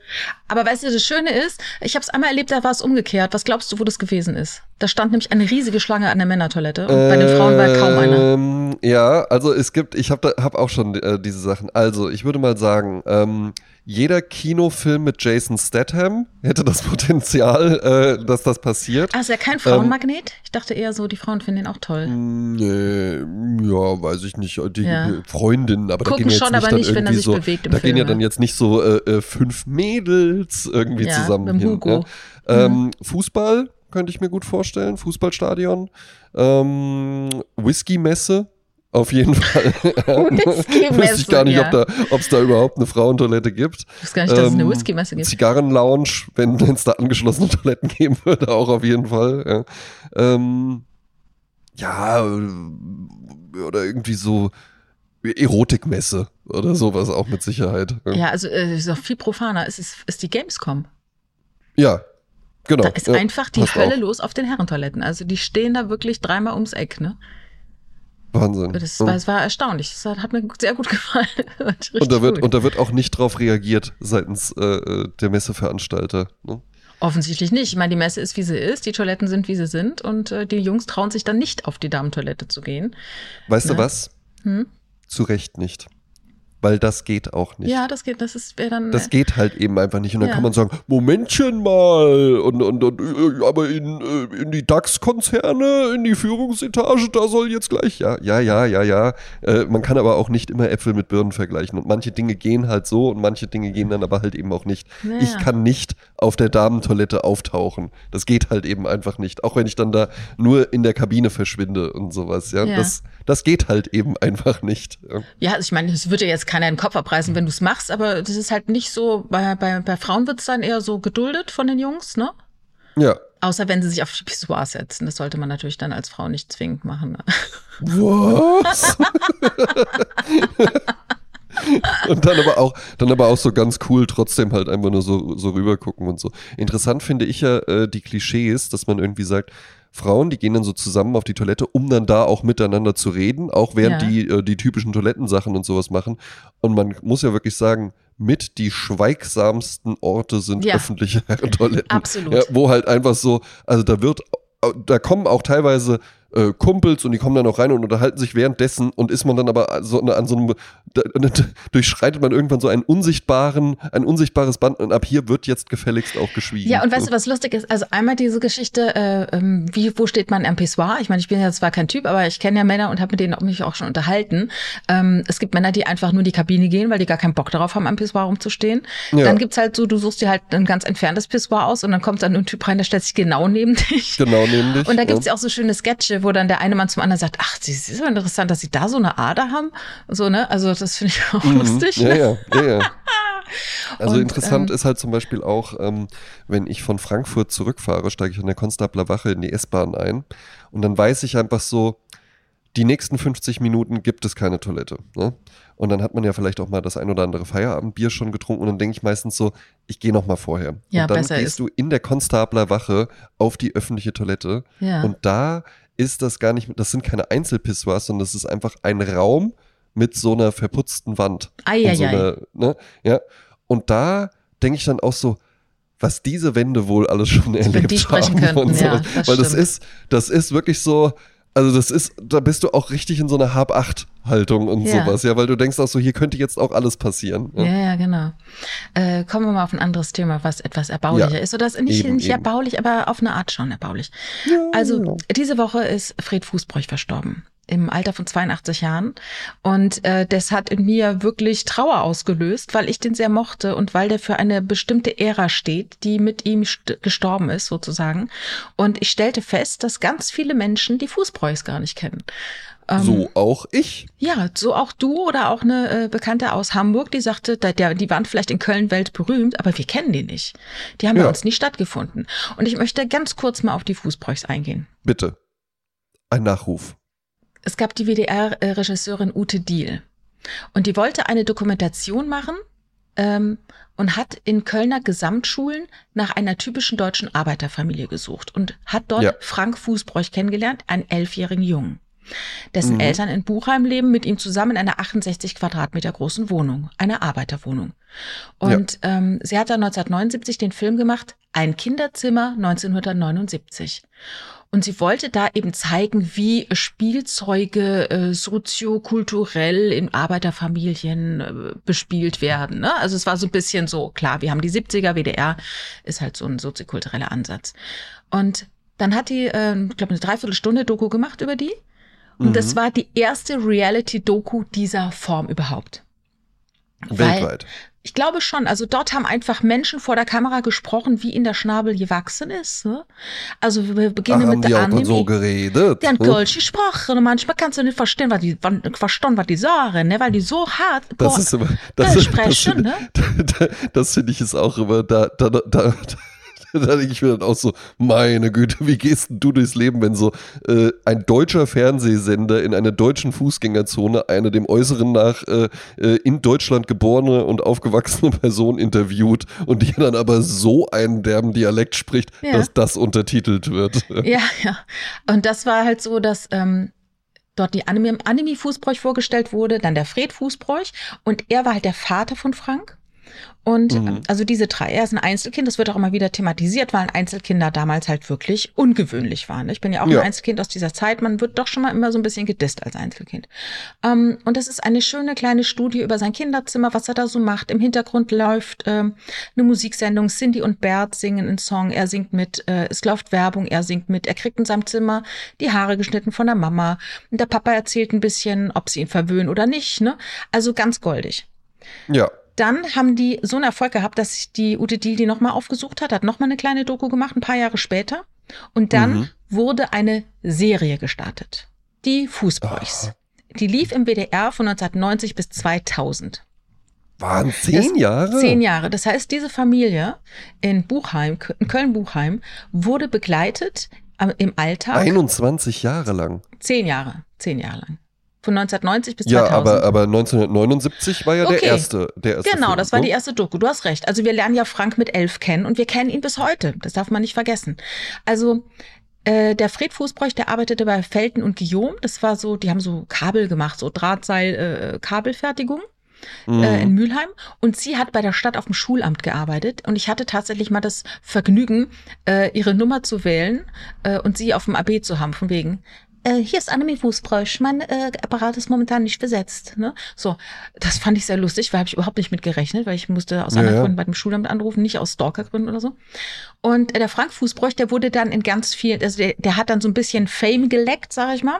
Aber weißt du, das Schöne ist, ich habe es einmal erlebt, da war es umgekehrt. Was glaubst du, wo das gewesen ist? Da stand nämlich eine riesige Schlange an der Männertoilette und bei den Frauen war kaum eine. Ähm, Ja, also es gibt, ich habe hab auch schon äh, diese Sachen. Also ich würde mal sagen, ähm, jeder Kinofilm mit Jason Statham hätte das Potenzial, äh, dass das passiert. Ah, ist ja kein Frauenmagnet? ich dachte eher so, die Frauen finden ihn auch toll. Nee, ja, weiß ich nicht. Die Ja. Freundinnen, aber Gucken da gehen jetzt schon, nicht aber nicht, wenn er irgendwie sich so, bewegt im Da gehen ja Film, dann ja. jetzt nicht so äh, äh, fünf Mädels irgendwie Ja, zusammen mit dem hin. Hugo. Mhm. Ja. Ähm, Fußball könnte ich mir gut vorstellen, Fußballstadion. Ähm, Whisky-Messe. Auf jeden Fall. Whisky-Messe, Wüsste ich gar nicht, ja. ob da, ob es da überhaupt eine Frauentoilette gibt. Ich wusste gar nicht, dass es eine Ähm, Whisky-Messe gibt. Zigarrenlounge, wenn es da angeschlossene Toiletten geben würde, auch auf jeden Fall. Ja, ähm, ja äh, oder irgendwie so Erotikmesse oder sowas auch mit Sicherheit. Ja, Ja, also äh, ist auch viel profaner. Es ist, ist die Gamescom. ja genau. Da ist ja, einfach die Hölle auch. los auf den Herrentoiletten. Also die stehen da wirklich dreimal ums Eck, ne? Wahnsinn. Das war, es war erstaunlich. Das hat, mir sehr gut gefallen. Und, da wird, cool. und da wird auch nicht drauf reagiert seitens äh, äh, der Messeveranstalter. Ne? Offensichtlich nicht. Ich meine, die Messe ist, wie sie ist, die Toiletten sind, wie sie sind und äh, die Jungs trauen sich dann nicht auf die Damentoilette zu gehen. Weißt du Ne? was? Hm? Zu Recht nicht. Weil das geht auch nicht. Ja, das geht, das ist wäre dann. Das geht halt eben einfach nicht. Und dann Ja. kann man sagen, Momentchen mal. Und, und, und äh, aber in, äh, in die DAX-Konzerne, in die Führungsetage, da soll jetzt gleich. Ja, ja, ja, ja, ja. Äh, man kann aber auch nicht immer Äpfel mit Birnen vergleichen. Und manche Dinge gehen halt so und manche Dinge gehen dann aber halt eben auch nicht. Naja. Ich kann nicht auf der Damentoilette auftauchen. Das geht halt eben einfach nicht. Auch wenn ich dann da nur in der Kabine verschwinde und sowas. Ja, Ja. Das, das geht halt eben einfach nicht. Ja. Ja, also ich meine, es würde ja jetzt keiner den Kopf abreißen, wenn du es machst, aber das ist halt nicht so, bei, bei, bei Frauen wird es dann eher so geduldet von den Jungs, ne? ja. Außer wenn sie sich auf die Pissoir setzen. Das sollte man natürlich dann als Frau nicht zwingend machen. Ne? Was? und dann aber auch, dann aber auch so ganz cool, trotzdem halt einfach nur so, so rüber gucken und so. Interessant finde ich ja äh, die Klischees, dass man irgendwie sagt, Frauen, die gehen dann so zusammen auf die Toilette, um dann da auch miteinander zu reden, auch während Ja. die äh, die typischen Toilettensachen und sowas machen. Und man muss ja wirklich sagen, mit die schweigsamsten Orte sind Ja. öffentliche Herrentoiletten. Absolut. Ja, wo halt einfach so, also da wird, da kommen auch teilweise äh, Kumpels und die kommen dann auch rein und unterhalten sich währenddessen und ist man dann aber so an so einem, da, durchschreitet man irgendwann so einen unsichtbaren, ein unsichtbares Band und ab hier wird jetzt gefälligst auch geschwiegen. Ja, und weißt du, was lustig ist? Also einmal diese Geschichte, äh, ähm, wie, wo steht man am Pissoir? Ich meine, ich bin ja zwar kein Typ, aber ich kenne ja Männer und habe mit denen auch, mich auch schon unterhalten. Ähm, es gibt Männer, die einfach nur in die Kabine gehen, weil die gar keinen Bock darauf haben, am Pissoir rumzustehen. Ja. Dann gibt's halt so, du suchst dir halt ein ganz entferntes Pissoir aus und dann kommt dann ein Typ rein, der stellt sich genau neben dich. Genau, neben dich. Und da gibt's ja auch so schöne Sketche, wo dann der eine Mann zum anderen sagt, ach, das ist aber interessant, dass sie da so eine Ader haben. So, ne? Also das finde ich auch Mhm. lustig. Ja, ne? ja, ja, ja. Also Und, interessant ähm, ist halt zum Beispiel auch, ähm, wenn ich von Frankfurt zurückfahre, steige ich an der Konstabler Wache in die S-Bahn ein und dann weiß ich einfach so, die nächsten 50 Minuten gibt es keine Toilette. Ne? Und dann hat man ja vielleicht auch mal das ein oder andere Feierabendbier schon getrunken und dann denke ich meistens so, ich gehe noch mal vorher. Ja, und dann gehst ist. du in der Konstabler Wache auf die öffentliche Toilette Ja. und da ist das gar nicht, das sind keine Einzelpissoirs, sondern das ist einfach ein Raum mit so einer verputzten Wand. Und so einer, ne? Ja. Und da denke ich dann auch so, was diese Wände wohl alles schon erlebt haben könnten, und ja, das Weil das stimmt. ist, das ist wirklich so, Also das ist, da bist du auch richtig in so einer Hab-Acht-Haltung und Ja. sowas, ja, weil du denkst auch so, hier könnte jetzt auch alles passieren. Ja, ja, genau. Äh, kommen wir mal auf ein anderes Thema, was etwas erbaulicher Ja, ist. Oder das nicht, eben, nicht eben. erbaulich, aber auf eine Art schon erbaulich. Also, diese Woche ist Fred Fußbräuch verstorben. Im Alter von 82 Jahren. Und äh, das hat in mir wirklich Trauer ausgelöst, weil ich den sehr mochte und weil der für eine bestimmte Ära steht, die mit ihm st gestorben ist, sozusagen. Und ich stellte fest, dass ganz viele Menschen die Fußbräuchs gar nicht kennen. Ähm, So auch ich. ja, so auch du oder auch eine äh, Bekannte aus Hamburg, die sagte, da, der, die waren vielleicht in Köln weltberühmt, aber wir kennen die nicht. Die haben bei Ja. uns nie stattgefunden. Und ich möchte ganz kurz mal auf die Fußbräuchs eingehen. Bitte. Ein Nachruf. Es gab die WDR-Regisseurin Ute Diel. Und die wollte eine Dokumentation machen ähm, und hat in Kölner Gesamtschulen nach einer typischen deutschen Arbeiterfamilie gesucht und hat dort Ja. Frank Fußbräuch kennengelernt, einen elfjährigen Jungen. Dessen Mhm. Eltern in Buchheim leben mit ihm zusammen in einer 68 Quadratmeter großen Wohnung, einer Arbeiterwohnung. Und ähm, sie hat dann 1979 den Film gemacht, Ein Kinderzimmer 1979. Und sie wollte da eben zeigen, wie Spielzeuge äh, soziokulturell in Arbeiterfamilien äh, bespielt werden. Ne? Also es war so ein bisschen so, klar, wir haben die 70er, WDR ist halt so ein soziokultureller Ansatz. Und dann hat die, äh, ich glaube, eine Dreiviertelstunde Doku gemacht über die. Und das war die erste Reality-Doku dieser Form überhaupt. Weltweit. Ich glaube schon. Also dort haben einfach Menschen vor der Kamera gesprochen, wie ihnen der Schnabel gewachsen ist. Ne? Also wir Ach, beginnen haben mit der Anime. so geredet? Die haben? Kölsch gesprochen und manchmal kannst du nicht verstehen, was die, verstehen, was die sagen, ne? weil die so hart Das ist immer, das, Kölsch das, sprechen, ne? das, das finde ich ist auch immer, da, da, da, da, da denke ich mir dann auch so, meine Güte, wie gehst denn du durchs Leben, wenn so äh, ein deutscher Fernsehsender in einer deutschen Fußgängerzone eine dem Äußeren nach äh, äh, in Deutschland geborene und aufgewachsene Person interviewt und die dann aber so einen derben Dialekt spricht, Ja. dass das untertitelt wird. Ja, ja. Und das war halt so, dass ähm, dort die Anime, Anime Fußbräuch vorgestellt wurde, dann der Fred Fußbräuch und er war halt der Vater von Frank. Und Mhm. ähm, also diese drei, er ist ein Einzelkind, das wird auch immer wieder thematisiert, weil ein Einzelkinder damals halt wirklich ungewöhnlich waren. Ich bin ja auch Ja. ein Einzelkind aus dieser Zeit, man wird doch schon mal immer so ein bisschen gedisst als Einzelkind. Ähm, und das ist eine schöne kleine Studie über sein Kinderzimmer, was er da so macht. Im Hintergrund läuft ähm, eine Musiksendung, Cindy und Bert singen einen Song, er singt mit, äh, es läuft Werbung, er singt mit, er kriegt in seinem Zimmer die Haare geschnitten von der Mama und der Papa erzählt ein bisschen, ob sie ihn verwöhnen oder nicht. Ne? Also ganz goldig. Ja. Dann haben die so einen Erfolg gehabt, dass sich die Ute Diel die nochmal aufgesucht hat, hat nochmal eine kleine Doku gemacht, ein paar Jahre später. Und dann Mhm. wurde eine Serie gestartet. Die Fußbräuchs. Die lief im WDR von 1990 bis 2000. Waren zehn Das- Jahre? Zehn Jahre. Das heißt, diese Familie in Buchheim, in Köln-Buchheim, wurde begleitet äh, im Alltag 21 Jahre lang. zehn Jahre. Zehn Jahre lang. Von 1990 bis Ja, 2000. aber, aber 1979 war ja Okay. der erste. Der erste Genau, Film, das war ne? die erste Doku. Du hast recht. Also wir lernen ja Frank mit elf kennen und wir kennen ihn bis heute. Das darf man nicht vergessen. Also äh, der Fred Fußbräuch, der arbeitete bei Felten und Guillaume. Das war so, die haben so Kabel gemacht, so Drahtseil, äh, Kabelfertigung Mhm. äh, in Mülheim. Und sie hat bei der Stadt auf dem Schulamt gearbeitet. Und ich hatte tatsächlich mal das Vergnügen, äh, ihre Nummer zu wählen äh, und sie auf dem AB zu haben, von wegen. Äh, hier ist Annemie Fußbräuch. Mein äh, Apparat ist momentan nicht besetzt. Ne? So, das fand ich sehr lustig, weil habe ich überhaupt nicht mit gerechnet, weil ich musste aus Ja, anderen ja. Gründen bei dem Schulamt anrufen, nicht aus Stalkergründen oder so. Und äh, der Frank Fußbräuch, der wurde dann in ganz vielen, also der, der hat dann so ein bisschen Fame geleckt, sag ich mal.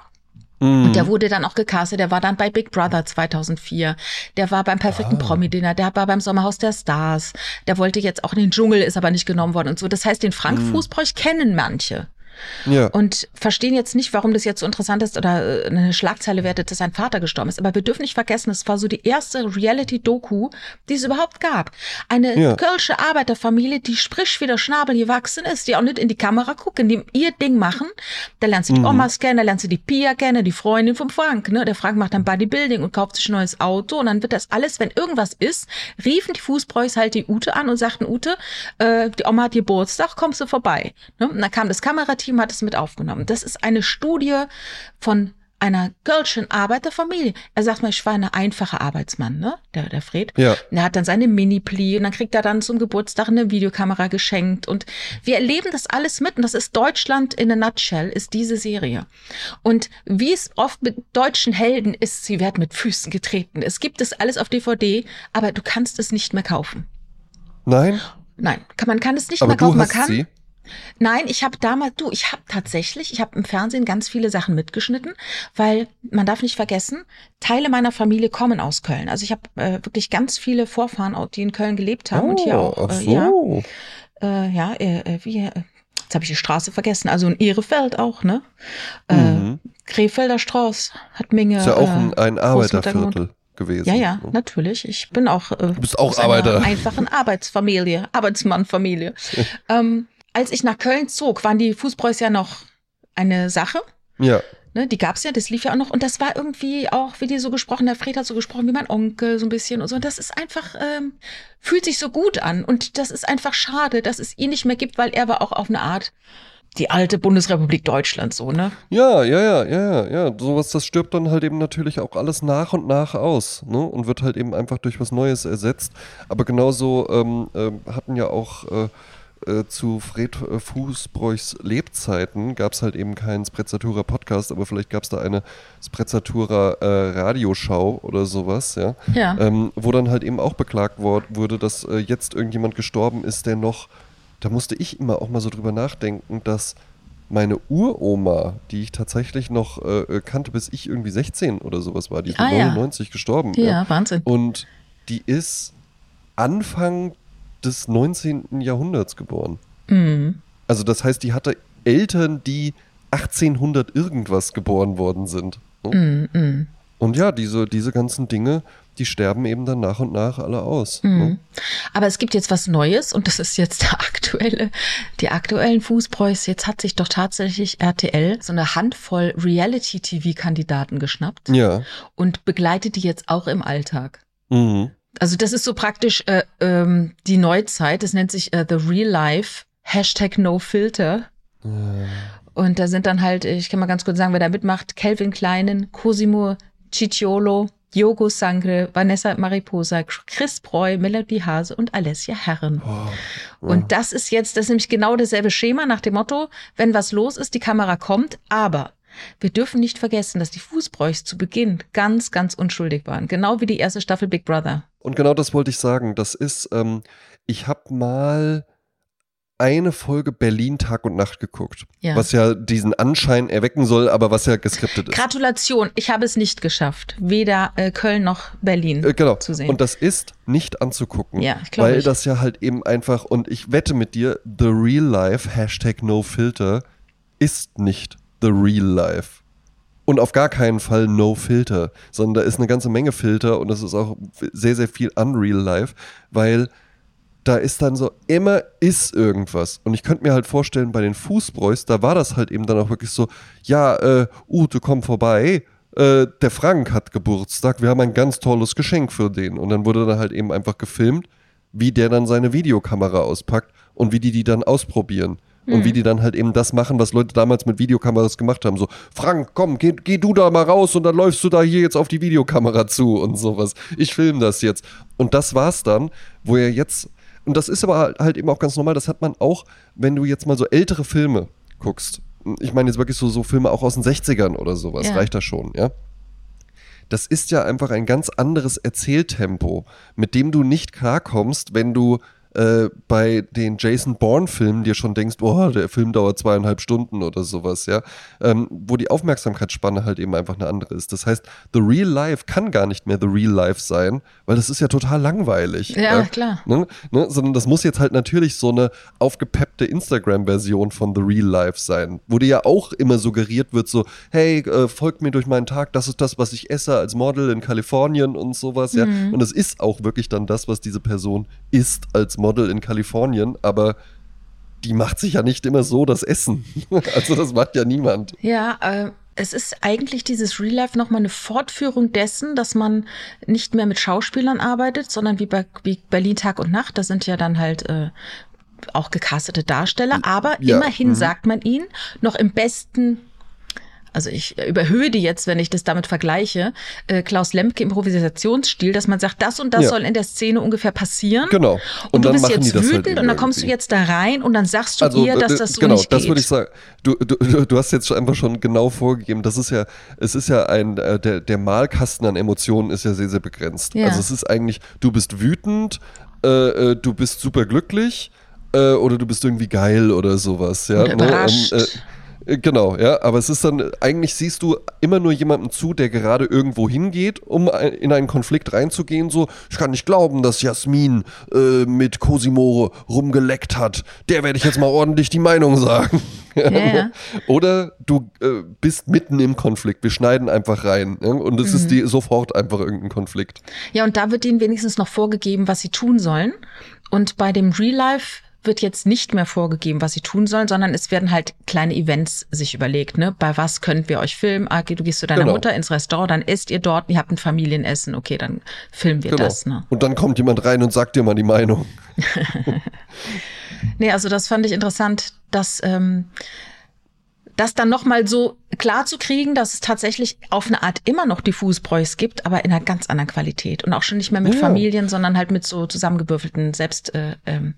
Mhm. Und der wurde dann auch gecastet. Der war dann bei Big Brother 2004. Der war beim perfekten Ah. Promi-Dinner. Der war beim Sommerhaus der Stars. Der wollte jetzt auch in den Dschungel, ist aber nicht genommen worden und so. Das heißt, den Frank Mhm. Fußbräuch kennen manche ja. und verstehen jetzt nicht, warum das jetzt so interessant ist oder äh, eine Schlagzeile wertet, dass sein Vater gestorben ist. Aber wir dürfen nicht vergessen, es war so die erste Reality-Doku, die es überhaupt gab. Eine Ja. kölsche Arbeiterfamilie, die frisch wie der Schnabel gewachsen ist, die auch nicht in die Kamera gucken, die ihr Ding machen. Da lernst du die Mhm. Omas kennen, da lernst du die Pia kennen, die Freundin vom Frank. Ne? Der Frank macht dann Bodybuilding und kauft sich ein neues Auto und dann wird das alles, wenn irgendwas ist, riefen die Fußbräuchs halt die Ute an und sagten, Ute, äh, die Oma hat Geburtstag, kommst du vorbei. Ne? Und dann kam das Kamerateam, hat es mit aufgenommen. Das ist eine Studie von einer Girlchen Arbeiterfamilie. Er sagt mal, ich war ein einfacher Arbeitsmann, ne? Der, der Fred. Ja. Und er hat dann seine Mini-Pli und dann kriegt er dann zum Geburtstag eine Videokamera geschenkt. Und wir erleben das alles mit. Und das ist Deutschland in a nutshell, ist diese Serie. Und wie es oft mit deutschen Helden ist, sie werden mit Füßen getreten. Es gibt es alles auf DVD, aber du kannst es nicht mehr kaufen. Nein, Nein, kann, man kann es nicht aber mehr kaufen. Man kann, sie. Nein, ich habe damals, du, ich habe tatsächlich, ich habe im Fernsehen ganz viele Sachen mitgeschnitten, weil man darf nicht vergessen, Teile meiner Familie kommen aus Köln. Also ich habe äh, wirklich ganz viele Vorfahren, auch, die in Köln gelebt haben und hier auch, Oh, ach äh, ja, so. äh, ja, äh, äh, wie, äh, jetzt habe ich die Straße vergessen, also in Ehrefeld auch, ne? Äh, Mhm. Krefelder Strauß hat Minge. Ist ja auch äh, ein, ein Großmutter Arbeiterviertel gewesen. ja, ja, ne? natürlich. Ich bin auch. Äh, Du bist auch aus einer Arbeiter. einfachen Arbeitsfamilie, Arbeitsmannfamilie. ähm, als ich nach Köln zog, waren die Fußbräus ja noch eine Sache. Ja, Ne, die gab's ja, das lief ja auch noch. Und das war irgendwie auch, wie die so gesprochen, der Fred hat so gesprochen wie mein Onkel, so ein bisschen und so. Und das ist einfach, ähm, fühlt sich so gut an. Und das ist einfach schade, dass es ihn nicht mehr gibt, weil er war auch auf eine Art die alte Bundesrepublik Deutschland so, ne? Ja, ja, ja, ja, ja, ja. Sowas, das stirbt dann halt eben natürlich auch alles nach und nach aus, ne? Und wird halt eben einfach durch was Neues ersetzt. Aber genauso ähm, ähm, hatten ja auch äh, äh, zu Fred äh, Fußbräuchs Lebzeiten gab es halt eben keinen Sprezzatura Podcast, aber vielleicht gab es da eine Sprezzatura äh, Radioschau oder sowas, ja. Ja. Ähm, wo dann halt eben auch beklagt wor- wurde, dass äh, jetzt irgendjemand gestorben ist, der noch, da musste ich immer auch mal so drüber nachdenken, dass meine Uroma, die ich tatsächlich noch kannte, bis ich irgendwie 16 oder sowas war, die ist Ah, mit ja. 99 gestorben. Ja, Wahnsinn. Und die ist Anfang des 19. Jahrhunderts geboren. Mhm. Also das heißt, die hatte Eltern, die 1800 irgendwas geboren worden sind. ne? Mhm. Mhm. Und ja, diese, diese ganzen Dinge, die sterben eben dann nach und nach alle aus. Mhm. Ne? Aber es gibt jetzt was Neues und das ist jetzt der aktuelle, die aktuellen Fußbräus. Jetzt hat sich doch tatsächlich RTL so eine Handvoll Reality-TV-Kandidaten geschnappt Ja. und begleitet die jetzt auch im Alltag. Mhm. Also das ist so praktisch äh, ähm, die Neuzeit. Das nennt sich äh, The Real Life. Hashtag No Filter. Und da sind dann halt, ich kann mal ganz kurz sagen, wer da mitmacht, Kelvin Kleinen, Cosimo Cicciolo, Yogo Sangre, Vanessa Mariposa, Chris Breu, Melody Hase und Alessia Herren. Oh, Und das ist jetzt, das ist nämlich genau dasselbe Schema nach dem Motto, wenn was los ist, die Kamera kommt, aber wir dürfen nicht vergessen, dass die Fußbräuchs zu Beginn ganz, ganz unschuldig waren. Genau wie die erste Staffel Big Brother. Und genau das wollte ich sagen. Das ist, ähm, ich habe mal eine Folge Berlin Tag und Nacht geguckt, Ja. was ja diesen Anschein erwecken soll, aber was ja geskriptet ist. Gratulation, ich habe es nicht geschafft. Weder äh, Köln noch Berlin Äh, genau. zu sehen. Und das ist nicht anzugucken. Ja, Weil ich. das ja halt eben einfach, und ich wette mit dir, the real life, Hashtag no filter, ist nicht the real life. Und auf gar keinen Fall no filter, sondern da ist eine ganze Menge Filter und das ist auch sehr, sehr viel unreal life, weil da ist dann so, immer ist irgendwas. Und ich könnte mir halt vorstellen, bei den Fußbräus, da war das halt eben dann auch wirklich so, ja, äh, Ute, komm vorbei, äh, der Frank hat Geburtstag, wir haben ein ganz tolles Geschenk für den. Und dann wurde dann halt eben einfach gefilmt, wie der dann seine Videokamera auspackt und wie die die dann ausprobieren. Und wie die dann halt eben das machen, was Leute damals mit Videokameras gemacht haben. So, Frank, komm, geh, geh du da mal raus und dann läufst du da hier jetzt auf die Videokamera zu und sowas. Ich filme das jetzt. Und das war's dann, wo er jetzt, und das ist aber halt eben auch ganz normal, das hat man auch, wenn du jetzt mal so ältere Filme guckst. Ich meine jetzt wirklich so, so Filme auch aus den 60ern oder sowas, Ja. reicht das schon, ja? Das ist ja einfach ein ganz anderes Erzähltempo, mit dem du nicht klarkommst, wenn du äh, bei den Jason Bourne-Filmen dir schon denkst, boah, der Film dauert zweieinhalb Stunden oder sowas, ja, ähm, wo die Aufmerksamkeitsspanne halt eben einfach eine andere ist. Das heißt, The Real Life kann gar nicht mehr The Real Life sein, weil das ist ja total langweilig. Ja, klar. Ne? Ne? Sondern das muss jetzt halt natürlich so eine aufgepeppte Instagram-Version von The Real Life sein, wo dir ja auch immer suggeriert wird, so, hey, äh, folgt mir durch meinen Tag, das ist das, was ich esse als Model in Kalifornien und sowas, ja. Mhm. Und es ist auch wirklich dann das, was diese Person isst als Model in Kalifornien, aber die macht sich ja nicht immer so das Essen. also das macht ja niemand. Ja, äh, es ist eigentlich dieses Real Life nochmal eine Fortführung dessen, dass man nicht mehr mit Schauspielern arbeitet, sondern wie bei wie Berlin Tag und Nacht, da sind ja dann halt äh, auch gecastete Darsteller, aber Ja, immerhin mhm. sagt man ihnen noch im besten also ich überhöhe die jetzt, wenn ich das damit vergleiche, äh, Klaus Lemke Improvisationsstil, dass man sagt, das und das Ja. soll in der Szene ungefähr passieren. Genau. Und, Und du bist jetzt das halt wütend eben und dann kommst du irgendwie. jetzt da rein und dann sagst du ihr, dass äh, das so genau, nicht das geht. würde ich sagen. Du, du, du hast jetzt schon einfach schon genau vorgegeben, das ist ja, es ist ja ein, äh, der, der Malkasten an Emotionen ist ja sehr, sehr begrenzt. Ja. Also es ist eigentlich, du bist wütend, äh, äh, du bist super glücklich äh, oder du bist irgendwie geil oder sowas. Ja, Oder überrascht. Äh, äh, Genau, ja, aber es ist dann, eigentlich siehst du immer nur jemandem zu, der gerade irgendwo hingeht, um in einen Konflikt reinzugehen, so, ich kann nicht glauben, dass Jasmin äh, mit Cosimo rumgeleckt hat, der werde ich jetzt mal ordentlich die Meinung sagen. Ja. Oder du äh, bist mitten im Konflikt, wir schneiden einfach rein ja, und es Mhm. ist die, sofort einfach irgendein Konflikt. Ja, und da wird ihnen wenigstens noch vorgegeben, was sie tun sollen. Und bei dem Real Life wird jetzt nicht mehr vorgegeben, was sie tun sollen, sondern es werden halt kleine Events sich überlegt, ne? Bei was könnt wir euch filmen? Ah, okay, du gehst zu deiner Genau. Mutter ins Restaurant, dann esst ihr dort, ihr habt ein Familienessen, okay, dann filmen wir Genau. das, ne? Und dann kommt jemand rein und sagt dir mal die Meinung. Nee, also das fand ich interessant, dass ähm, das dann nochmal so klar zu kriegen, dass es tatsächlich auf eine Art immer noch die Fußbräuchs gibt, aber in einer ganz anderen Qualität. Und auch schon nicht mehr mit Ja. Familien, sondern halt mit so zusammengewürfelten, selbst äh, ähm,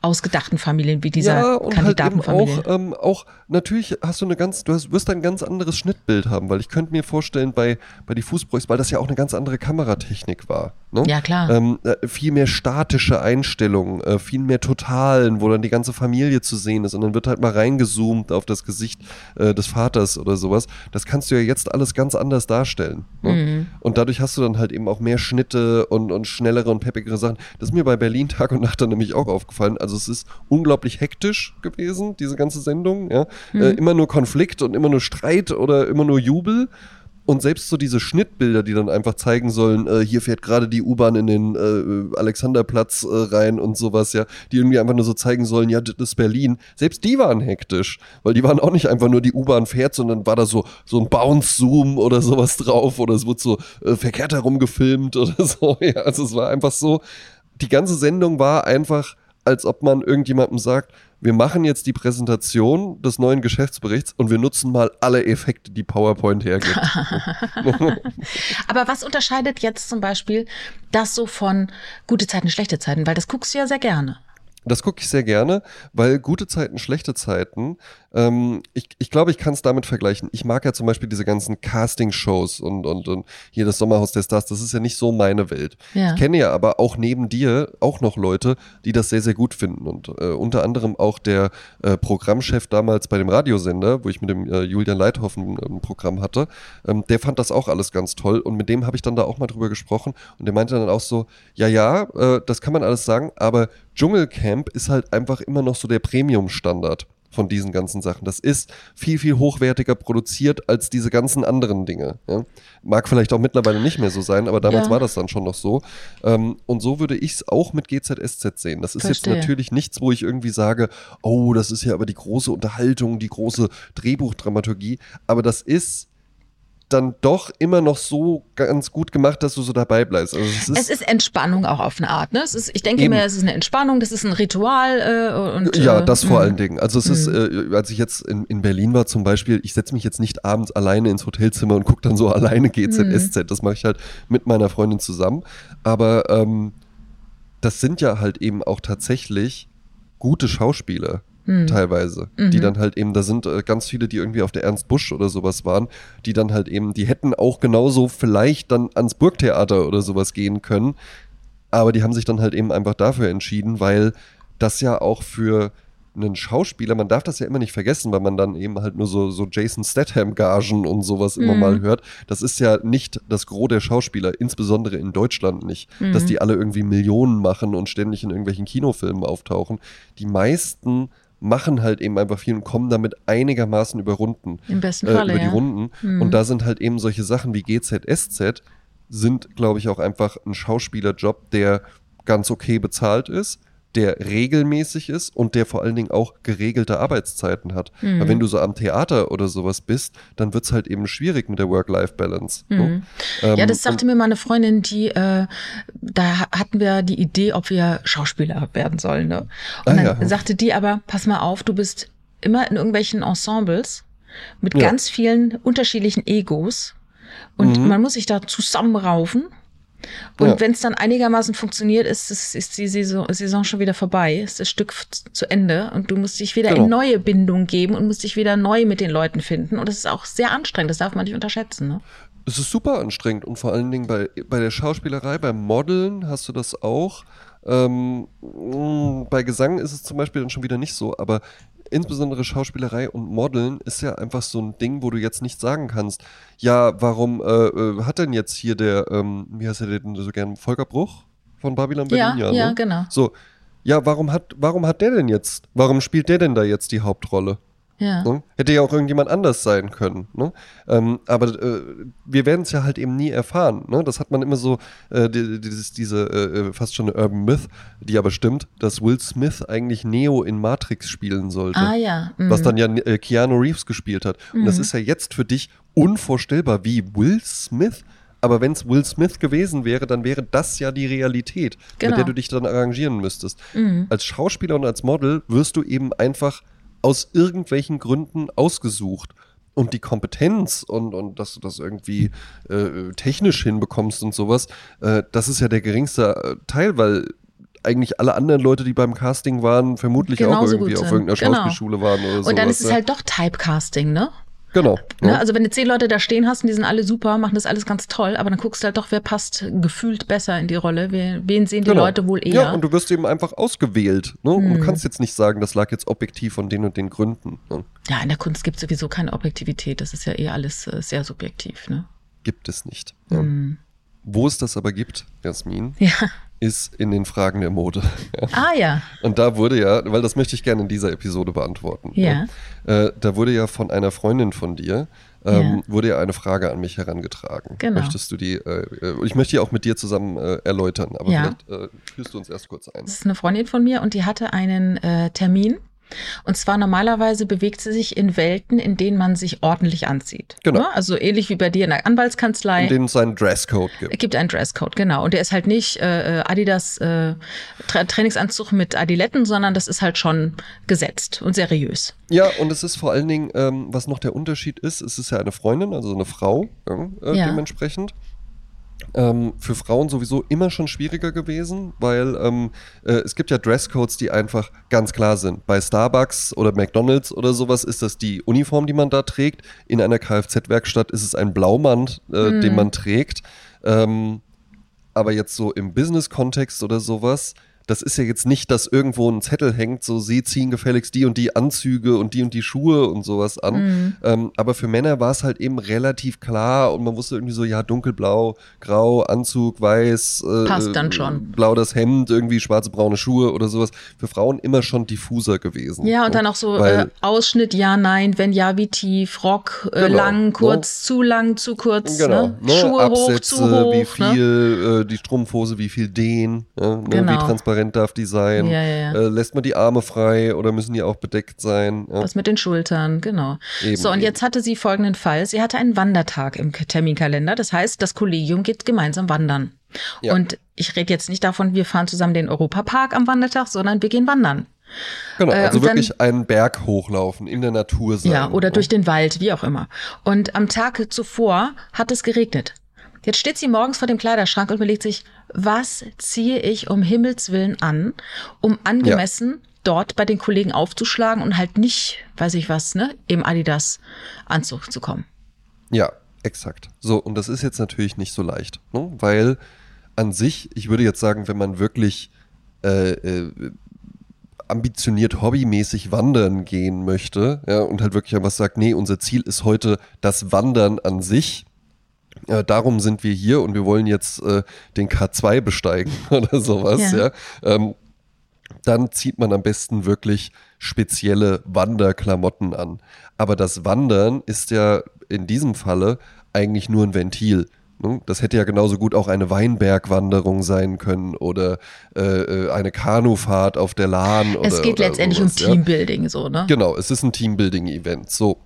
ausgedachten Familien wie dieser ja, und halt eben Kandidatenfamilie. auch, ähm, auch, natürlich hast du eine ganz, du hast, wirst ein ganz anderes Schnittbild haben, weil ich könnte mir vorstellen, bei, bei die Fußbräuchs, weil das ja auch eine ganz andere Kameratechnik war. Ne? Ja, klar. Ähm, äh, viel mehr statische Einstellungen, äh, viel mehr Totalen, wo dann die ganze Familie zu sehen ist und dann wird halt mal reingezoomt auf das Gesicht äh, des Vaters oder sowas. Das kannst du ja jetzt alles ganz anders darstellen. Ne? Mhm. Und dadurch hast du dann halt eben auch mehr Schnitte und, und schnellere und peppigere Sachen. Das ist mir bei Berlin Tag und Nacht dann nämlich auch aufgefallen. Also es ist unglaublich hektisch gewesen, diese ganze Sendung. Ja? Äh, immer nur Konflikt und immer nur Streit oder immer nur Jubel. Und selbst so diese Schnittbilder, die dann einfach zeigen sollen, äh, hier fährt gerade die U-Bahn in den äh, Alexanderplatz äh, rein und sowas, ja, die irgendwie einfach nur so zeigen sollen, ja, das ist Berlin. Selbst die waren hektisch, weil die waren auch nicht einfach nur die U-Bahn fährt, sondern war da so so ein Bounce-Zoom oder sowas drauf oder es wurde so äh, verkehrt herum gefilmt oder so. Ja, also es war einfach so, die ganze Sendung war einfach, als ob man irgendjemandem sagt, wir machen jetzt die Präsentation des neuen Geschäftsberichts und wir nutzen mal alle Effekte, die PowerPoint hergibt. Aber was unterscheidet jetzt zum Beispiel das so von gute Zeiten, schlechte Zeiten? Weil das guckst du ja sehr gerne. Das gucke ich sehr gerne, weil gute Zeiten, schlechte Zeiten, ähm, ich, ich glaube, ich kann es damit vergleichen. Ich mag ja zum Beispiel diese ganzen Casting-Shows und, und, und hier das Sommerhaus der Stars, das ist ja nicht so meine Welt. Ja. Ich kenne ja aber auch neben dir auch noch Leute, die das sehr, sehr gut finden. Und äh, unter anderem auch der äh, Programmchef damals bei dem Radiosender, wo ich mit dem äh, Julian Leithoff ein, ein Programm hatte, ähm, der fand das auch alles ganz toll. Und mit dem habe ich dann da auch mal drüber gesprochen. Und der meinte dann auch so, ja, ja, äh, das kann man alles sagen, aber Dschungelcamp ist halt einfach immer noch so der Premium-Standard von diesen ganzen Sachen. Das ist viel, viel hochwertiger produziert als diese ganzen anderen Dinge. Ja? Mag vielleicht auch mittlerweile nicht mehr so sein, aber damals Ja. war das dann schon noch so. Ähm, und so würde ich es auch mit GZSZ sehen. Das ist Verstehe. jetzt natürlich nichts, wo ich irgendwie sage, oh, das ist ja aber die große Unterhaltung, die große Drehbuchdramaturgie. Aber das ist dann doch immer noch so ganz gut gemacht, dass du so dabei bleibst. Also es ist, Es ist Entspannung auch auf eine Art. Ne? Es ist, ich denke Eben. mir, es ist eine Entspannung, das ist ein Ritual. Äh, und, Ja, äh, das vor mh. allen Dingen. Also es ist, äh, als ich jetzt in, in Berlin war zum Beispiel, ich setze mich jetzt nicht abends alleine ins Hotelzimmer und gucke dann so alleine GZSZ. Das mache ich halt mit meiner Freundin zusammen. Aber ähm, das sind ja halt eben auch tatsächlich gute Schauspieler. Teilweise. Die dann halt eben, da sind äh, ganz viele, die irgendwie auf der Ernst Busch oder sowas waren, die dann halt eben, die hätten auch genauso vielleicht dann ans Burgtheater oder sowas gehen können. Aber die haben sich dann halt eben einfach dafür entschieden, weil das ja auch für einen Schauspieler, man darf das ja immer nicht vergessen, weil man dann eben halt nur so, so Jason Statham-Gagen und sowas immer Mhm. mal hört. Das ist ja nicht das Gros der Schauspieler, insbesondere in Deutschland nicht, dass die alle irgendwie Millionen machen und ständig in irgendwelchen Kinofilmen auftauchen. Die meisten machen halt eben einfach viel und kommen damit einigermaßen über Runden Im besten äh, Falle, über die ja. Runden. Mhm. Und da sind halt eben solche Sachen wie GZSZ sind, glaube ich, auch einfach ein Schauspielerjob, der ganz okay bezahlt ist, der regelmäßig ist und der vor allen Dingen auch geregelte Arbeitszeiten hat. Mhm. Weil wenn du so am Theater oder sowas bist, dann wird es halt eben schwierig mit der Work-Life-Balance. Mhm. Ne? Ähm, Ja, das sagte mir mal eine Freundin, die, äh, da ha- hatten wir die Idee, ob wir Schauspieler werden sollen. Ne? Und Ah, dann ja. sagte die aber, pass mal auf, du bist immer in irgendwelchen Ensembles mit Ja. ganz vielen unterschiedlichen Egos. Und Mhm. man muss sich da zusammenraufen. Und Ja. wenn es dann einigermaßen funktioniert, ist, ist die Saison, Saison schon wieder vorbei, ist das Stück zu Ende und du musst dich wieder Genau. in neue Bindung geben und musst dich wieder neu mit den Leuten finden. Und das ist auch sehr anstrengend, das darf man nicht unterschätzen. Ne? Es ist super anstrengend und vor allen Dingen bei, bei der Schauspielerei, beim Modeln hast du das auch. Ähm, mh, bei Gesang ist es zum Beispiel dann schon wieder nicht so, aber insbesondere Schauspielerei und Modeln ist ja einfach so ein Ding, wo du jetzt nicht sagen kannst, ja, warum äh, äh, hat denn jetzt hier der, ähm, wie heißt er denn so gern, Volker Bruch von Babylon Ja, Berlin? ja, ne? genau. So, ja, warum hat, warum hat der denn jetzt, warum spielt der denn da jetzt die Hauptrolle? Ja. Ne? Hätte ja auch irgendjemand anders sein können. Ne? Ähm, aber äh, wir werden es ja halt eben nie erfahren. Ne? Das hat man immer so, äh, die, dieses, diese äh, fast schon eine Urban Myth, die aber stimmt, dass Will Smith eigentlich Neo in Matrix spielen sollte. Ah ja. mhm. Was dann ja äh, Keanu Reeves gespielt hat. Und das ist ja jetzt für dich unvorstellbar, wie Will Smith. Aber wenn es Will Smith gewesen wäre, dann wäre das ja die Realität, Genau. mit der du dich dann arrangieren müsstest. Mhm. Als Schauspieler und als Model wirst du eben einfach aus irgendwelchen Gründen ausgesucht. Und die Kompetenz und, und dass du das irgendwie äh, technisch hinbekommst und sowas, äh, das ist ja der geringste äh, Teil, weil eigentlich alle anderen Leute, die beim Casting waren, vermutlich auch Genauso irgendwie gut auf irgendeiner Genau. Schauspielschule waren oder sowas. Und dann ist es ja. halt doch Typecasting, ne? Genau. Ne? Ja. Also wenn du zehn Leute da stehen hast und die sind alle super, machen das alles ganz toll, aber dann guckst du halt doch, wer passt gefühlt besser in die Rolle, wer, wen sehen die Genau. Leute wohl eher. Ja, und du wirst eben einfach ausgewählt. Ne? Und Hm. du kannst jetzt nicht sagen, das lag jetzt objektiv von den und den Gründen. Ne? Ja, in der Kunst gibt es sowieso keine Objektivität. Das ist ja eh alles äh, sehr subjektiv. Ne? Gibt es nicht. Ja. Hm. Wo es das aber gibt, Jasmin, Ja. Ist in den Fragen der Mode. Ja. Ah ja. Und da wurde ja, weil das möchte ich gerne in dieser Episode beantworten. Ja. ne? Äh, da wurde ja von einer Freundin von dir, ähm, wurde ja eine Frage an mich herangetragen. Genau. Möchtest du die, äh, äh, ich möchte die auch mit dir zusammen äh, erläutern, aber Ja. vielleicht äh, führst du uns erst kurz ein. Das ist eine Freundin von mir und die hatte einen äh, Termin. Und zwar normalerweise bewegt sie sich in Welten, in denen man sich ordentlich anzieht. Genau. Ne? Also ähnlich wie bei dir in der Anwaltskanzlei. In denen es einen Dresscode gibt. Es gibt einen Dresscode, genau. Und der ist halt nicht äh, Adidas äh, Tra Trainingsanzug mit Adiletten, sondern das ist halt schon gesetzt und seriös. Ja, und es ist vor allen Dingen, ähm, was noch der Unterschied ist, es ist ja eine Freundin, also eine Frau, äh, Ja. dementsprechend. Ähm, für Frauen sowieso immer schon schwieriger gewesen, weil ähm, äh, es gibt ja Dresscodes, die einfach ganz klar sind. Bei Starbucks oder McDonalds oder sowas ist das die Uniform, die man da trägt. In einer Kfz-Werkstatt ist es ein Blaumand, äh, den man trägt. Ähm, aber jetzt so im Business-Kontext oder sowas, das ist ja jetzt nicht, dass irgendwo ein Zettel hängt, so sie ziehen gefälligst die und die Anzüge und die und die Schuhe und sowas an. Mhm. Ähm, aber für Männer war es halt eben relativ klar und man wusste irgendwie so, ja, dunkelblau, grau, Anzug, weiß, äh, Passt dann schon. blau das Hemd, irgendwie schwarze, braune Schuhe oder sowas. Für Frauen immer schon diffuser gewesen. Ja, und ne? dann auch so Weil- äh, Ausschnitt, ja, nein, wenn ja, wie tief, Rock, äh, Genau, lang, kurz, zu lang, zu kurz, Genau, ne? ne? Schuhe Absätze, hoch, zu hoch. wie ne? viel, äh, die Strumpfhose, wie viel den, ne? Genau. wie transparent darf die sein, Ja, ja. Äh, lässt man die Arme frei oder müssen die auch bedeckt sein? Was mit den Schultern, genau. Eben, so, und eben. jetzt hatte sie folgenden Fall. Sie hatte einen Wandertag im Terminkalender. Das heißt, das Kollegium geht gemeinsam wandern. Und ich rede jetzt nicht davon, wir fahren zusammen den Europapark am Wandertag, sondern wir gehen wandern. Genau, Äh, also und dann- wirklich einen Berg hochlaufen, in der Natur sein. Ja, oder ne? durch den Wald, wie auch immer. Und am Tag zuvor hat es geregnet. Jetzt steht sie morgens vor dem Kleiderschrank und überlegt sich, was ziehe ich um Himmels Willen an, um angemessen dort bei den Kollegen aufzuschlagen und halt nicht, weiß ich was, ne, im Adidas-Anzug zu kommen. Ja, exakt. So, und das ist jetzt natürlich nicht so leicht, ne? weil an sich, ich würde jetzt sagen, wenn man wirklich äh, äh, ambitioniert hobbymäßig wandern gehen möchte, ja, und halt wirklich einfach sagt, nee, unser Ziel ist heute das Wandern an sich. Äh, darum sind wir hier und wir wollen jetzt äh, den K2 besteigen oder sowas, Ja. ja. Ähm, dann zieht man am besten wirklich spezielle Wanderklamotten an. Aber das Wandern ist ja in diesem Falle eigentlich nur ein Ventil. ne? Das hätte ja genauso gut auch eine Weinbergwanderung sein können oder äh, äh, eine Kanufahrt auf der Lahn. Oder, es geht letztendlich sowas, um ja. Teambuilding, so, ne? Genau, es ist ein Teambuilding-Event. So,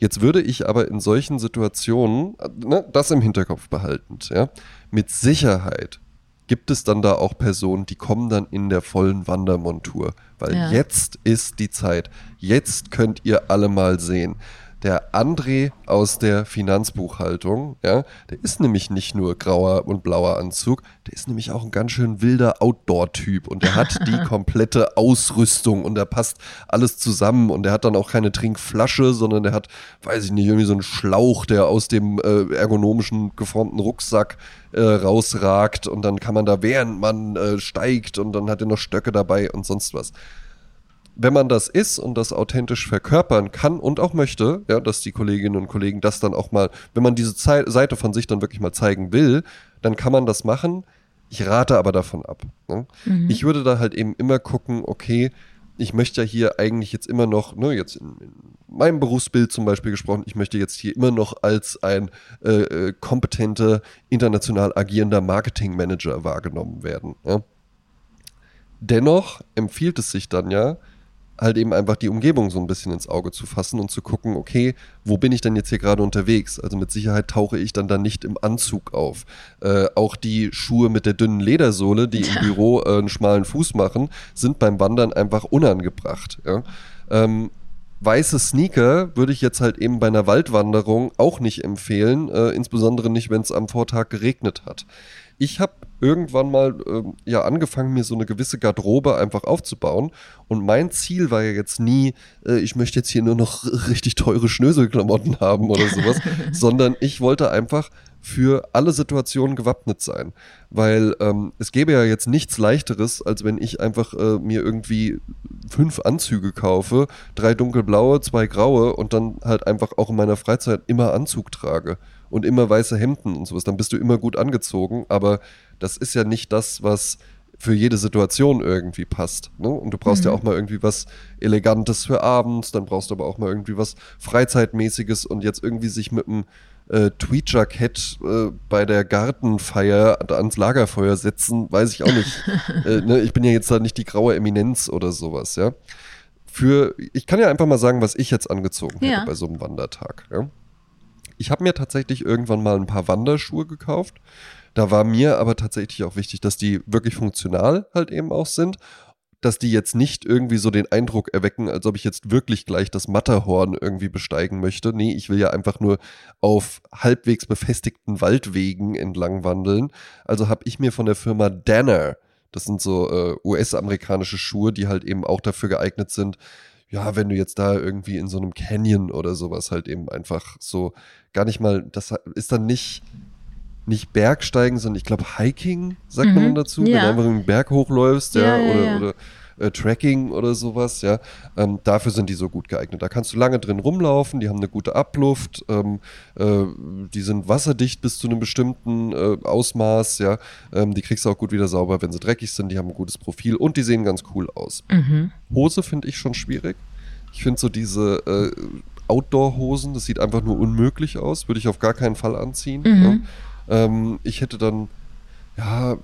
jetzt würde ich aber in solchen Situationen, äh, ne, das im Hinterkopf behaltend, ja, mit Sicherheit gibt es dann da auch Personen, die kommen dann in der vollen Wandermontur. Weil Ja. jetzt ist die Zeit. Jetzt könnt ihr alle mal sehen. Der André aus der Finanzbuchhaltung, ja, der ist nämlich nicht nur grauer und blauer Anzug, der ist nämlich auch ein ganz schön wilder Outdoor-Typ und der hat die komplette Ausrüstung und da passt alles zusammen und der hat dann auch keine Trinkflasche, sondern der hat, weiß ich nicht, irgendwie so einen Schlauch, der aus dem äh, ergonomischen geformten Rucksack äh, rausragt und dann kann man da, während man äh, steigt und dann hat er noch Stöcke dabei und sonst was wenn man das ist und das authentisch verkörpern kann und auch möchte, ja, dass die Kolleginnen und Kollegen das dann auch mal, wenn man diese Zei Seite von sich dann wirklich mal zeigen will, dann kann man das machen. Ich rate aber davon ab. Ne? Mhm. Ich würde da halt eben immer gucken, okay, ich möchte ja hier eigentlich jetzt immer noch, ne, jetzt in, in meinem Berufsbild zum Beispiel gesprochen, ich möchte jetzt hier immer noch als ein äh, äh kompetenter, international agierender Marketingmanager wahrgenommen werden. Ja? Dennoch empfiehlt es sich dann ja, halt eben einfach die Umgebung so ein bisschen ins Auge zu fassen und zu gucken, okay, wo bin ich denn jetzt hier gerade unterwegs? Also mit Sicherheit tauche ich dann da nicht im Anzug auf. Äh, auch die Schuhe mit der dünnen Ledersohle, die im Büro äh, einen schmalen Fuß machen, sind beim Wandern einfach unangebracht. Ja? Ähm, weiße Sneaker würde ich jetzt halt eben bei einer Waldwanderung auch nicht empfehlen, äh, insbesondere nicht, wenn es am Vortag geregnet hat ich habe irgendwann mal äh, ja angefangen, mir so eine gewisse Garderobe einfach aufzubauen. Und mein Ziel war ja jetzt nie, äh, ich möchte jetzt hier nur noch richtig teure Schnöselklamotten haben oder sowas, sondern ich wollte einfach für alle Situationen gewappnet sein. Weil ähm, es gäbe ja jetzt nichts leichteres, als wenn ich einfach äh, mir irgendwie fünf Anzüge kaufe, drei dunkelblaue, zwei graue und dann halt einfach auch in meiner Freizeit immer Anzug trage und immer weiße Hemden und sowas, dann bist du immer gut angezogen, aber das ist ja nicht das, was für jede Situation irgendwie passt. Ne? Und du brauchst mhm. ja auch mal irgendwie was Elegantes für abends, dann brauchst du aber auch mal irgendwie was Freizeitmäßiges und jetzt irgendwie sich mit einem äh, Tweetjackett äh, bei der Gartenfeier ans Lagerfeuer setzen, weiß ich auch nicht. äh, ne? Ich bin ja jetzt da nicht die graue Eminenz oder sowas, ja. Für, ich kann ja einfach mal sagen, was ich jetzt angezogen ja. hätte bei so einem Wandertag. Ja? Ich habe mir tatsächlich irgendwann mal ein paar Wanderschuhe gekauft. Da war mir aber tatsächlich auch wichtig, dass die wirklich funktional halt eben auch sind. Dass die jetzt nicht irgendwie so den Eindruck erwecken, als ob ich jetzt wirklich gleich das Matterhorn irgendwie besteigen möchte. Nee, ich will ja einfach nur auf halbwegs befestigten Waldwegen entlang wandeln. Also habe ich mir von der Firma Danner, das sind so äh, US-amerikanische Schuhe, die halt eben auch dafür geeignet sind, ja, wenn du jetzt da irgendwie in so einem Canyon oder sowas halt eben einfach so gar nicht mal, das ist dann nicht, nicht Bergsteigen, sondern ich glaube Hiking, sagt mhm. man dann dazu, ja. wenn du einfach einen Berg hochläufst, ja, ja oder, ja. oder äh, Tracking oder sowas, ja. Ähm, dafür sind die so gut geeignet. Da kannst du lange drin rumlaufen, die haben eine gute Abluft, ähm, äh, die sind wasserdicht bis zu einem bestimmten äh, Ausmaß, ja. Ähm, die kriegst du auch gut wieder sauber, wenn sie dreckig sind, die haben ein gutes Profil und die sehen ganz cool aus. Mhm. Hose finde ich schon schwierig. Ich finde so diese äh, Outdoor-Hosen, das sieht einfach nur unmöglich aus, würde ich auf gar keinen Fall anziehen. Mhm. Ja. Ähm, ich hätte dann, ja,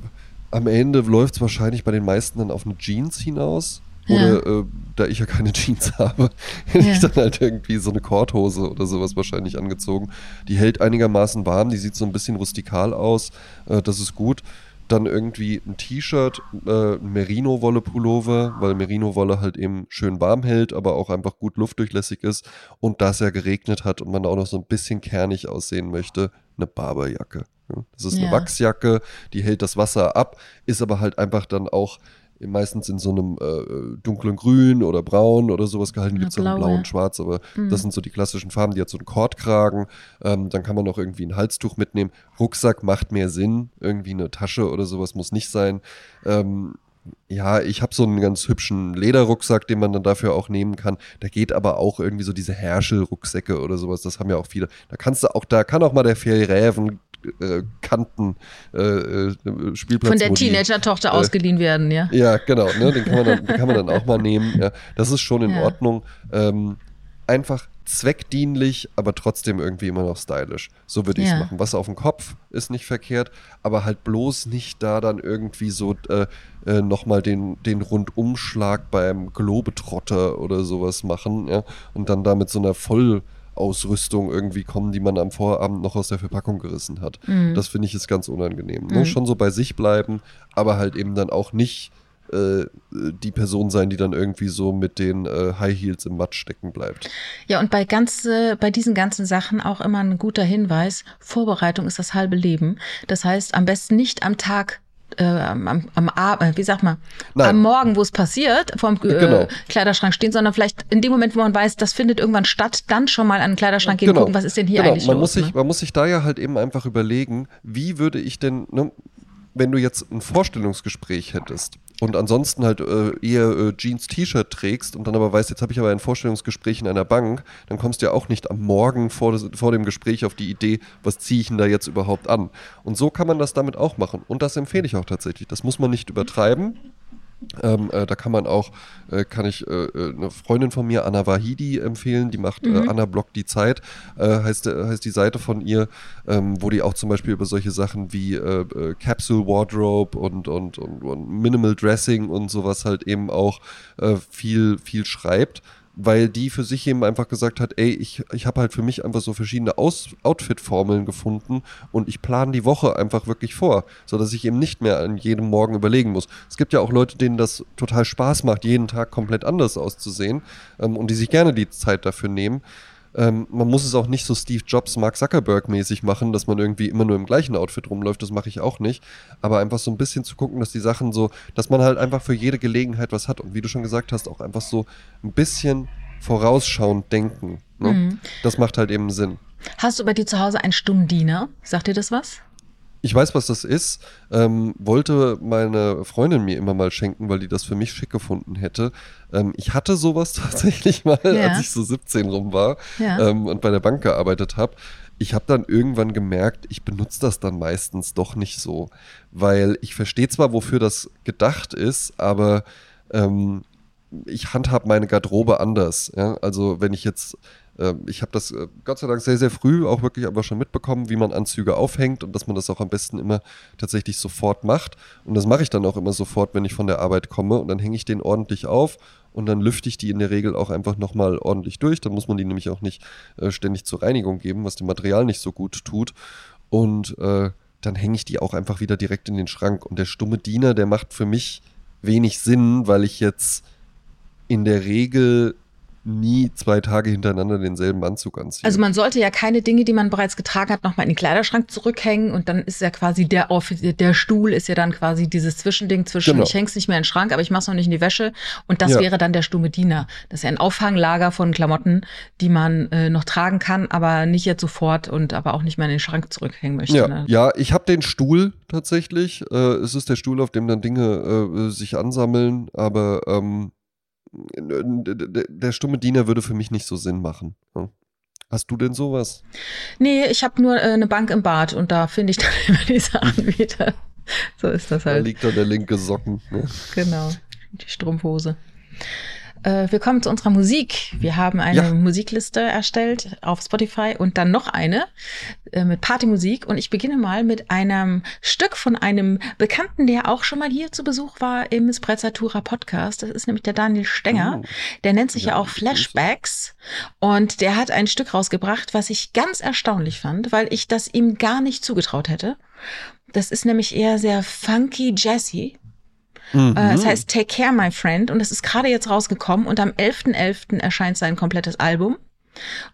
am Ende läuft es wahrscheinlich bei den meisten dann auf eine Jeans hinaus. Oder ja. äh, da ich ja keine Jeans habe, hätte ja. ich dann halt irgendwie so eine Korthose oder sowas wahrscheinlich angezogen. Die hält einigermaßen warm, die sieht so ein bisschen rustikal aus. Äh, das ist gut. Dann irgendwie ein T-Shirt, äh, Merino-Wolle-Pullover, weil Merino-Wolle halt eben schön warm hält, aber auch einfach gut luftdurchlässig ist. Und da es ja geregnet hat und man auch noch so ein bisschen kernig aussehen möchte, eine Barberjacke. Das ist eine Wachsjacke, die hält das Wasser ab, ist aber halt einfach dann auch meistens in so einem äh, dunklen Grün oder Braun oder sowas gehalten. Gibt es auch Blau und Schwarz, aber mhm. das sind so die klassischen Farben. Die hat so einen Kordkragen. Ähm, dann kann man noch irgendwie ein Halstuch mitnehmen. Rucksack macht mehr Sinn. Irgendwie eine Tasche oder sowas muss nicht sein. Ähm, ja, ich habe so einen ganz hübschen Lederrucksack, den man dann dafür auch nehmen kann. Da geht aber auch irgendwie so diese Herschel-Rucksäcke oder sowas. Das haben ja auch viele. Da kannst du auch, da kann auch mal der Fjellräven äh, Kanten äh, äh, Spielplatz. Von der Teenager-Tochter äh, ausgeliehen werden, ja. Ja, genau, ne? den, kann man dann, kann man dann auch mal nehmen. Ja. Das ist schon in ja. Ordnung. Ähm, einfach zweckdienlich, aber trotzdem irgendwie immer noch stylisch. So würde ich es ja. machen. Was auf dem Kopf ist nicht verkehrt, aber halt bloß nicht da dann irgendwie so äh, äh, nochmal den, den Rundumschlag beim Globetrotter oder sowas machen, ja, und dann da mit so einer voll Ausrüstung irgendwie kommen, die man am Vorabend noch aus der Verpackung gerissen hat. Mhm. Das finde ich ist ganz unangenehm. Ne? Mhm. Schon so bei sich bleiben, aber halt eben dann auch nicht äh, die Person sein, die dann irgendwie so mit den äh, High Heels im Matsch stecken bleibt. Ja, und bei ganz, äh, bei diesen ganzen Sachen auch immer ein guter Hinweis, Vorbereitung ist das halbe Leben. Das heißt, am besten nicht am Tag äh, am, am Abend, wie sag mal, Nein. am Morgen, wo es passiert, vorm äh, Genau. Kleiderschrank stehen, sondern vielleicht in dem Moment, wo man weiß, das findet irgendwann statt, dann schon mal an den Kleiderschrank gehen, gucken, was ist denn hier genau. eigentlich man los. Muss sich, ne? Man muss sich da ja halt eben einfach überlegen, wie würde ich denn, ne, wenn du jetzt ein Vorstellungsgespräch hättest und ansonsten halt äh, eher äh, Jeans-T-Shirt trägst und dann aber weißt, jetzt habe ich aber ein Vorstellungsgespräch in einer Bank, dann kommst du ja auch nicht am Morgen vor, des, vor dem Gespräch auf die Idee, was ziehe ich denn da jetzt überhaupt an. Und so kann man das damit auch machen. Und das empfehle ich auch tatsächlich. Das muss man nicht übertreiben. Ähm, äh, da kann man auch, äh, kann ich äh, äh, eine Freundin von mir, Anna Wahidi, empfehlen. Die macht Mhm. äh, Anna Blog die Zeit, äh, heißt, heißt die Seite von ihr, ähm, wo die auch zum Beispiel über solche Sachen wie Capsule Wardrobe und, und, und, und Minimal Dressing und sowas halt eben auch viel, viel schreibt. Weil die für sich eben einfach gesagt hat, ey, ich, ich habe halt für mich einfach so verschiedene Aus Outfit-Formeln gefunden und ich plane die Woche einfach wirklich vor, sodass ich eben nicht mehr an jedem Morgen überlegen muss. Es gibt ja auch Leute, denen das total Spaß macht, jeden Tag komplett anders auszusehen ähm, und die sich gerne die Zeit dafür nehmen. Ähm, man muss es auch nicht so Steve Jobs, Mark Zuckerberg mäßig machen, dass man irgendwie immer nur im gleichen Outfit rumläuft, das mache ich auch nicht. Aber einfach so ein bisschen zu gucken, dass die Sachen so, dass man halt einfach für jede Gelegenheit was hat und wie du schon gesagt hast, auch einfach so ein bisschen vorausschauend denken. Ne? Mhm. Das macht halt eben Sinn. Hast du bei dir zu Hause einen Stummdiener? Sagt dir das was? Ich weiß, was das ist. Ähm, wollte meine Freundin mir immer mal schenken, weil die das für mich schick gefunden hätte. Ähm, ich hatte sowas tatsächlich mal, Ja. als ich so 17 rum war Ja. ähm, und bei der Bank gearbeitet habe. Ich habe dann irgendwann gemerkt, ich benutze das dann meistens doch nicht so, weil ich verstehe zwar, wofür das gedacht ist, aber ähm, ich handhab meine Garderobe anders. Ja? Also wenn ich jetzt, ich habe das äh, Gott sei Dank sehr, sehr früh auch wirklich aber schon mitbekommen, wie man Anzüge aufhängt und dass man das auch am besten immer tatsächlich sofort macht. Und das mache ich dann auch immer sofort, wenn ich von der Arbeit komme und dann hänge ich den ordentlich auf und dann lüfte ich die in der Regel auch einfach nochmal ordentlich durch. Dann muss man die nämlich auch nicht äh, ständig zur Reinigung geben, was dem Material nicht so gut tut. Und äh, dann hänge ich die auch einfach wieder direkt in den Schrank. Und der stumme Diener, der macht für mich wenig Sinn, weil ich jetzt in der Regel nie zwei Tage hintereinander denselben Anzug anziehe. Also man sollte ja keine Dinge, die man bereits getragen hat, nochmal in den Kleiderschrank zurückhängen und dann ist ja quasi der auf der Stuhl ist ja dann quasi dieses Zwischending zwischen Genau. ich häng's nicht mehr in den Schrank, aber ich mach's noch nicht in die Wäsche und das Ja. wäre dann der stumme Diener. Das ist ja ein Auffanglager von Klamotten, die man äh, noch tragen kann, aber nicht jetzt sofort und aber auch nicht mehr in den Schrank zurückhängen möchte. ja, ne? ja, ich habe den Stuhl tatsächlich. Äh, es ist der Stuhl, auf dem dann Dinge äh, sich ansammeln, aber ähm, der stumme Diener würde für mich nicht so Sinn machen. Hast du denn sowas? Nee, ich habe nur äh, eine Bank im Bad und da finde ich dann immer die Sachen wieder. So ist das Da halt. liegt da der linke Socken. Ne? Genau, die Strumpfhose. Äh, wir kommen zu unserer Musik. Wir haben eine Ja. Musikliste erstellt auf Spotify und dann noch eine äh, mit Partymusik. Und ich beginne mal mit einem Stück von einem Bekannten, der auch schon mal hier zu Besuch war im Sprezzatura Podcast. Das ist nämlich der Daniel Stenger. Oh. Der nennt sich ja, Ja, auch. Flashbacks. Und der hat ein Stück rausgebracht, was ich ganz erstaunlich fand, weil ich das ihm gar nicht zugetraut hätte. Das ist nämlich eher sehr funky jazzy. Mhm. Äh, Es heißt Take Care, My Friend und es ist gerade jetzt rausgekommen und am 11.11. erscheint sein komplettes Album.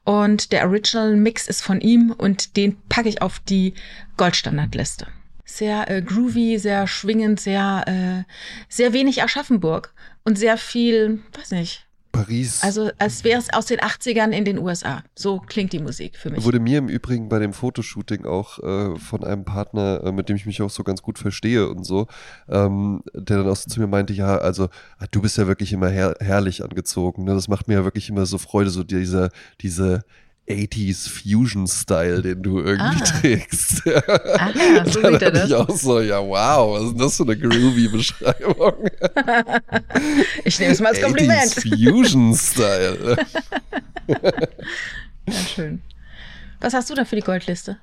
Und der Original Mix ist von ihm und den packe ich auf die Goldstandardliste. Sehr äh, groovy, sehr schwingend, sehr, äh, sehr wenig Aschaffenburg und sehr viel, weiß nicht, Paris. also als wäre es aus den 80ern in den USA. So klingt die Musik für mich. Wurde mir im Übrigen bei dem Fotoshooting auch äh, von einem Partner, äh, mit dem ich mich auch so ganz gut verstehe und so, ähm, der dann auch so zu mir meinte, ja, also ah, du bist ja wirklich immer her herrlich angezogen. Ne? Das macht mir ja wirklich immer so Freude, so dieser, diese 80s Fusion-Style, den du irgendwie Ah. trägst. Aha, so dann sieht er das. ich auch so, ja wow, was ist denn das für eine groovy Beschreibung? Ich nehme es mal als 80s Kompliment. Fusion-Style. Ja, schön. Was hast du da für die Goldliste?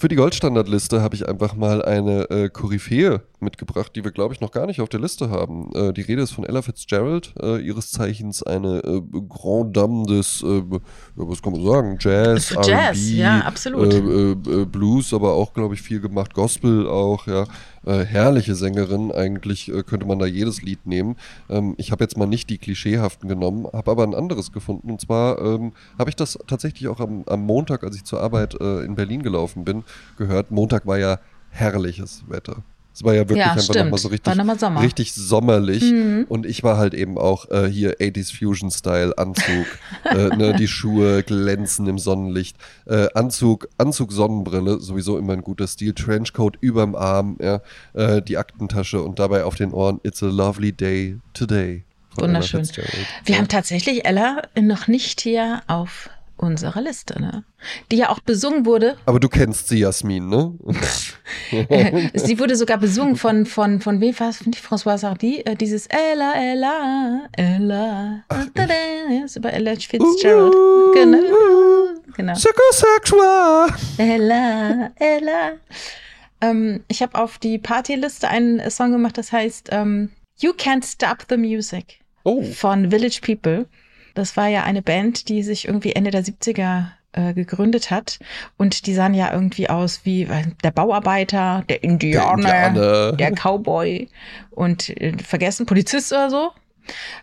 Für die Goldstandardliste habe ich einfach mal eine äh, Koryphäe mitgebracht, die wir, glaube ich, noch gar nicht auf der Liste haben. Äh, die Rede ist von Ella Fitzgerald, äh, ihres Zeichens eine äh, Grand Dame des, äh, was kann man sagen, Jazz, Jazz, ja, absolut. Äh, äh, Blues, aber auch, glaube ich, viel gemacht, Gospel auch, ja. Äh, herrliche Sängerin, eigentlich äh, könnte man da jedes Lied nehmen. Ähm, ich habe jetzt mal nicht die klischeehaften genommen, habe aber ein anderes gefunden. Und zwar ähm, habe ich das tatsächlich auch am, am Montag, als ich zur Arbeit äh, in Berlin gelaufen bin, gehört. Montag war ja herrliches Wetter. Es war ja wirklich Ja, einfach nochmal so richtig, War noch mal Sommer. richtig sommerlich. Mhm. Und ich war halt eben auch äh, hier 80s Fusion Style Anzug, äh, ne, die Schuhe glänzen im Sonnenlicht, äh, Anzug, Anzug, Sonnenbrille, sowieso immer ein guter Stil, Trenchcoat überm Arm, ja, äh, die Aktentasche und dabei auf den Ohren It's a lovely day today. Wunderschön. Wir haben tatsächlich Ella noch nicht hier auf unserer Liste, ne? Die ja auch besungen wurde. Aber du kennst sie, Jasmin, ne? Äh, sie wurde sogar besungen von, von, von wem war es? Nicht François Sardy. Äh, dieses Ella, Ella, Ella. Da, ist über Ella Fitzgerald. Uh, Genau. Genau. Psychosexual. Ella, Ella. Ähm, ich habe auf die Partyliste einen Song gemacht, das heißt ähm, You Can't Stop the Music Oh, von Village People. Das war ja eine Band, die sich irgendwie Ende der 70er äh, gegründet hat. Und die sahen ja irgendwie aus wie äh, der Bauarbeiter, der Indianer, Indianer. der Cowboy und äh, vergessen, Polizist oder so.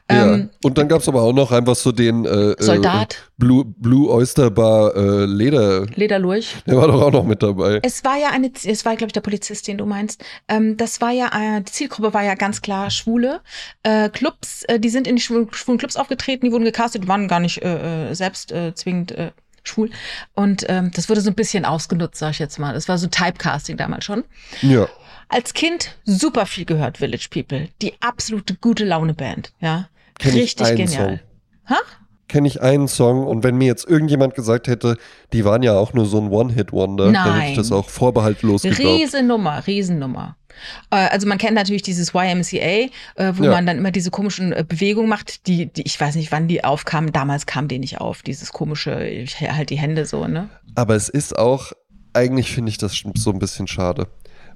Ja. Ähm, Und dann gab es aber auch noch einfach so den äh, Soldat. Äh, Blue, Blue Oyster Bar äh, Leder. Lederlurch. Der war doch auch noch mit dabei. Es war ja eine, es war, glaube ich, der Polizist, den du meinst. Ähm, das war ja, äh, die Zielgruppe war ja ganz klar Schwule. Äh, Clubs, äh, die sind in die schwulen, schwulen Clubs aufgetreten, die wurden gecastet, die waren gar nicht äh, äh, selbst äh, zwingend äh, schwul. Und ähm, das wurde so ein bisschen ausgenutzt, sag ich jetzt mal. Das war so Typecasting damals schon. Ja. Als Kind super viel gehört, Village People. Die absolute gute Laune-Band, ja. Kenn ich Richtig genial. Ha? Kenne ich einen Song und wenn mir jetzt irgendjemand gesagt hätte, die waren ja auch nur so ein One-Hit-Wonder, dann hätte ich das auch vorbehaltlos geglaubt. Riesennummer, Riesennummer. Äh, Also man kennt natürlich dieses YMCA, äh, wo Ja. man dann immer diese komischen äh, Bewegungen macht, die, die ich weiß nicht, wann die aufkamen. Damals kam die nicht auf, dieses komische, ich halt die Hände so, ne? Aber es ist auch, eigentlich finde ich das so ein bisschen schade.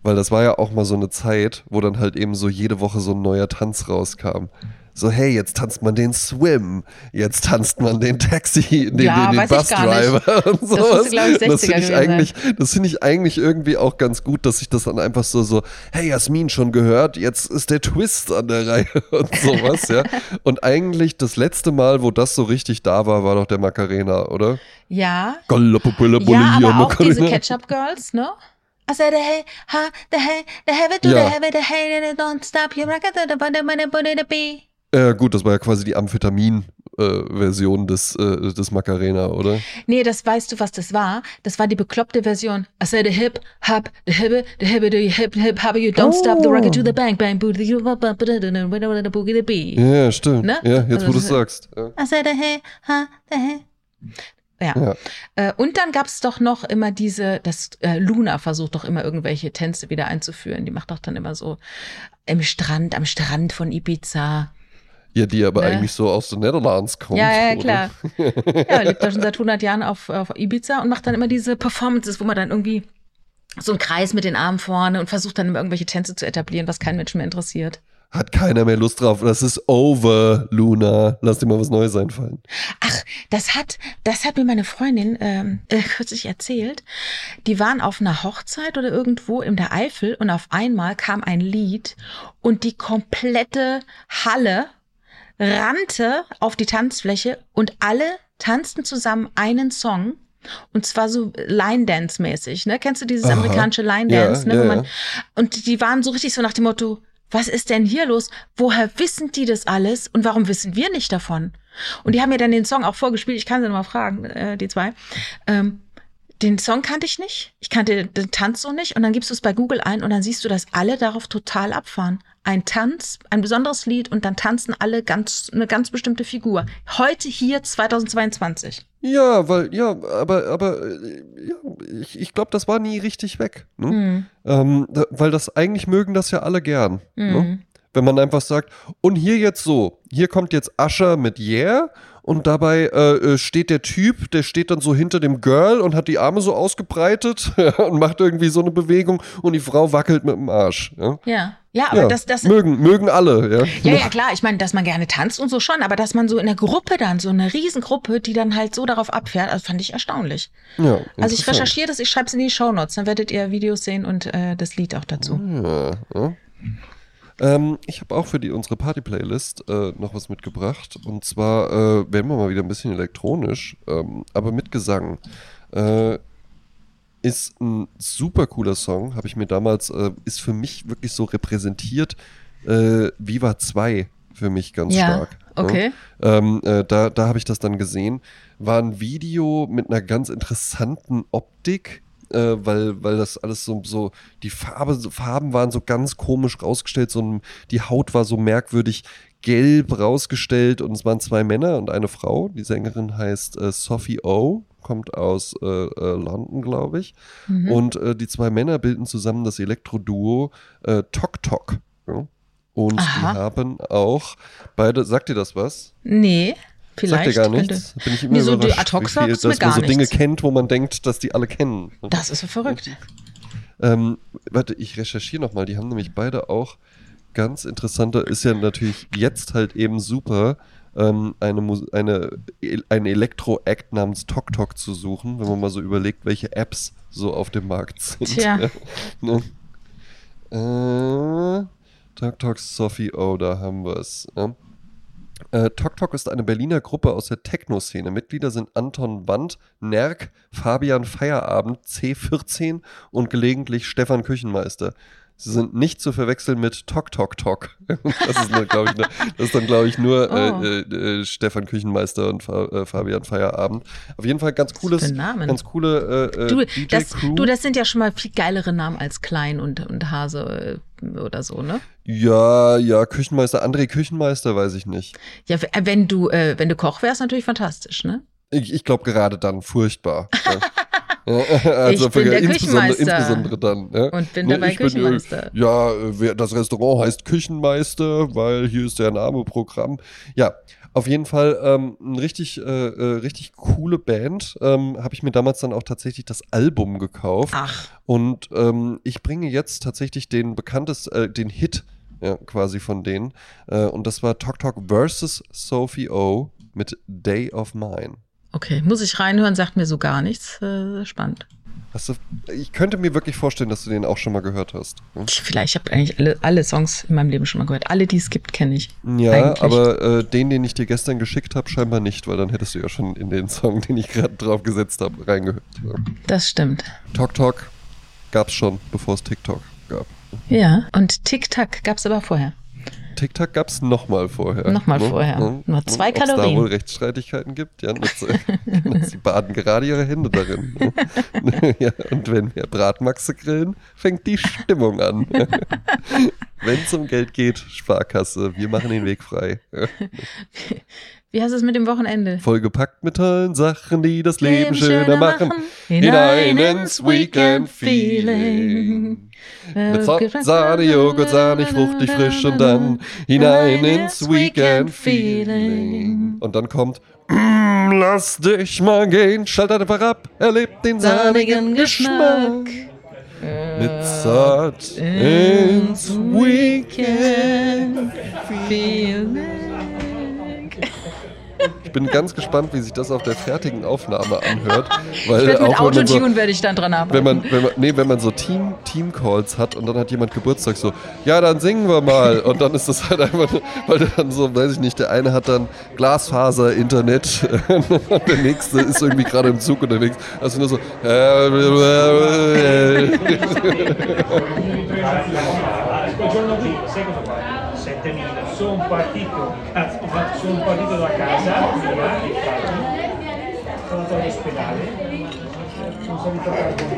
Weil das war ja auch mal so eine Zeit, wo dann halt eben so jede Woche so ein neuer Tanz rauskam. So, hey, jetzt tanzt man den Swim, jetzt tanzt man den Taxi, den, Ja, den, den ich gar Busdriver und sowas. ich, 60er das finde ich eigentlich, das finde ich eigentlich irgendwie auch ganz gut, dass sich das dann einfach so, so, hey, Jasmin schon gehört, jetzt ist der Twist an der Reihe und sowas, ja. Und eigentlich das letzte Mal, wo das so richtig da war, war doch der Macarena, oder? Ja. Ja, aber auch diese. Ketchup Girls, ne? I said, hey, ha, the hey, the it to the it, the hey, don't stop, you rock it, the body, body, body, the bee. Ja, gut, das war ja quasi die Amphetamin-Version des, äh, des Macarena, oder? Nee, das weißt du, was das war? Das war die bekloppte Version. I said the hip, hop, the hip, the hip, the hip, hip, hop, you don't stop the rocket to the bang, bang, booty, the boogie, the bee. Ja, stimmt. Ne? Ja, jetzt Also wo du es sagst. Ja. I said the hey, ha, the hey. Ja. Ja. Äh, und dann gab's doch noch immer diese, das äh, Luna versucht doch immer irgendwelche Tänze wieder einzuführen. Die macht doch dann immer so im Strand, am Strand von Ibiza. ja, die aber Ne? eigentlich so aus den Netherlands kommt. Ja, ja, oder? klar. ja, lebt da schon seit 100 Jahren auf, auf Ibiza und macht dann immer diese Performances, wo man dann irgendwie so einen Kreis mit den Armen vorne und versucht dann immer irgendwelche Tänze zu etablieren, was keinen Menschen mehr interessiert. Hat keiner mehr Lust drauf. Das ist over, Luna. Lass dir mal was Neues einfallen. Ach, das hat, das hat mir meine Freundin ähm, äh, kürzlich erzählt. Die waren auf einer Hochzeit oder irgendwo in der Eifel und auf einmal kam ein Lied und die komplette Halle rannte auf die Tanzfläche und alle tanzten zusammen einen Song. Und zwar so Line Dance mäßig, ne? Kennst du dieses Aha. amerikanische Line Ja, Dance, ne? ja, man, ja. Und die waren so richtig so nach dem Motto, was ist denn hier los? Woher wissen die das alles und warum wissen wir nicht davon? Und die haben mir dann den Song auch vorgespielt. Ich kann sie nochmal fragen, äh, die zwei. Ähm, den Song kannte ich nicht. Ich kannte den Tanz so nicht. Und dann gibst du es bei Google ein und dann siehst du, dass alle darauf total abfahren. Ein Tanz, ein besonderes Lied und dann tanzen alle ganz, eine ganz bestimmte Figur. Heute hier 2022. Ja, weil, ja, aber, aber, äh, ja, ich, ich glaube, das war nie richtig weg. Ne? Mhm. Ähm, da, weil das eigentlich mögen das ja alle gern. Ne? Mhm. Wenn man einfach sagt, und hier jetzt so, hier kommt jetzt Ascher mit Yeah und dabei äh, äh, steht der Typ, der steht dann so hinter dem Girl und hat die Arme so ausgebreitet und macht irgendwie so eine Bewegung und die Frau wackelt mit dem Arsch. Ja, Ja. Ja, aber ja. das, das, mögen, mögen alle, ja. Ja, ja, klar. Ich meine, dass man gerne tanzt und so schon, aber dass man so in der Gruppe dann, so eine Riesengruppe, die dann halt so darauf abfährt, also fand ich erstaunlich. ja Also ich recherchiere das, ich schreibe es in die Shownotes, dann werdet ihr Videos sehen und äh, das Lied auch dazu. Ja, ja. Ähm, ich habe auch für die, unsere Party-Playlist äh, noch was mitgebracht. Und zwar äh, werden wir mal wieder ein bisschen elektronisch, ähm, aber mit Gesang. Äh, ist ein super cooler Song, habe ich mir damals, äh, ist für mich wirklich so repräsentiert. Äh, Viva 2 für mich ganz Ja, stark. ne? okay. Ähm, äh, da da habe ich das dann gesehen. War ein Video mit einer ganz interessanten Optik, äh, weil, weil das alles so, so die Farbe, Farben waren so ganz komisch rausgestellt, so ein, die Haut war so merkwürdig gelb rausgestellt und es waren zwei Männer und eine Frau. Die Sängerin heißt äh, Sophie O, kommt aus äh, äh, London, glaube ich. Mhm. Und äh, die zwei Männer bilden zusammen das Elektroduo äh, Tok Tok. Ja? Und Aha. die haben auch beide, sagt ihr das was? Nee, vielleicht. Sagt gar könnte- nichts? Bin ich immer Nee, so die überrascht, ad hoc wie viel, sagt's mir dass man gar so Dinge nichts. kennt, wo man denkt, dass die alle kennen. Das ist so verrückt. Ähm, warte, ich recherchiere nochmal. Die haben nämlich beide auch ganz interessante, ist ja natürlich jetzt halt eben super, ähm, eine, Mus eine, einen Elektro-Act namens Tok Tok zu suchen, wenn man mal so überlegt, welche Apps so auf dem Markt sind. Tja. ne? äh, Tok Tok Sophie O, da haben wir es. Ja. Äh, Tok Tok ist eine Berliner Gruppe aus der Techno-Szene. Mitglieder sind Anton Wand, Nerk, Fabian Feierabend, C14 und gelegentlich Stefan Küchenmeister. Sie sind nicht zu verwechseln mit Tok Tok Tok. Das ist, nur, glaub ich, das dann, glaube ich, nur Oh. äh, äh, äh, Stefan Küchenmeister und Fa äh, Fabian Feierabend. Auf jeden Fall ganz cooles, ganz coole äh, äh, Du das, DJ-Crew. du, das sind ja schon mal viel geilere Namen als Klein und, und Hase äh, oder so, ne? Ja, ja, Küchenmeister, André Küchenmeister, weiß ich nicht. Ja, äh, wenn du, äh, wenn du Koch wärst, natürlich fantastisch, ne? Ich, ich glaube gerade dann furchtbar. ja. Ja, also Ich bin der insbesondere, Küchenmeister. insbesondere dann. Ja. Und bin dabei bin, äh, Küchenmeister. ja, äh, wer- das Restaurant heißt Küchenmeister, weil hier ist der Name Programm. Ja, auf jeden Fall ähm, ein richtig, äh, äh, richtig coole Band. Ähm, Habe ich mir damals dann auch tatsächlich das Album gekauft. Ach, Und ähm, ich bringe jetzt tatsächlich den bekanntesten, äh, den Hit ja, quasi von denen. Äh, und das war Tok Tok versus Sophie O mit Day of Mine. Okay. Muss ich reinhören, sagt mir so gar nichts. Äh, spannend. Hast du, ich könnte mir wirklich vorstellen, dass du den auch schon mal gehört hast. Hm? Ich, vielleicht, ich habe eigentlich alle, alle Songs in meinem Leben schon mal gehört. Alle, die es gibt, kenne ich. Ja, Eigentlich. aber äh, den, den ich dir gestern geschickt habe, scheinbar nicht, weil dann hättest du ja schon in den Song, den ich gerade drauf gesetzt habe, reingehört. Ja. Das stimmt. Tok Tok gab's schon, bevor es TikTok gab. Ja. Und Tic-Tac gab es aber vorher. TikTok gab es nochmal vorher. Noch mal vorher. Nur zwei Ob es da Kalorien. wohl Rechtsstreitigkeiten gibt? Ja, sie baden gerade ihre Hände darin. ne? ja, und wenn wir Bratmaxe grillen, fängt die Stimmung an. wenn es um Geld geht, Sparkasse, wir machen den Weg frei. Wie heißt es mit dem Wochenende? Vollgepackt mit tollen Sachen, die das Leben schöner machen. Hinein ins Weekend-Feeling. Mit Sa Sahne, Joghurt, sahnig, fruchtig, frisch und dann hinein ins Weekend-Feeling. Und dann kommt, mm, lass dich mal gehen, schalt einfach ab, erlebt den sahnigen Geschmack. Mit Saat ins Weekend. Ich bin ganz gespannt, wie sich das auf der fertigen Aufnahme anhört. Weil Ich mit auch wenn man so, Autotune werde ich dann dran arbeiten. wenn man, wenn man, nee, wenn man so Team, Team-Calls hat und dann hat jemand Geburtstag so, ja, dann singen wir mal. Und dann ist das halt einfach, weil dann so, weiß ich nicht, der eine hat dann Glasfaser, Internet und der nächste ist irgendwie gerade im Zug unterwegs. Also nur so, fa? 7000. Sono partito, sono salito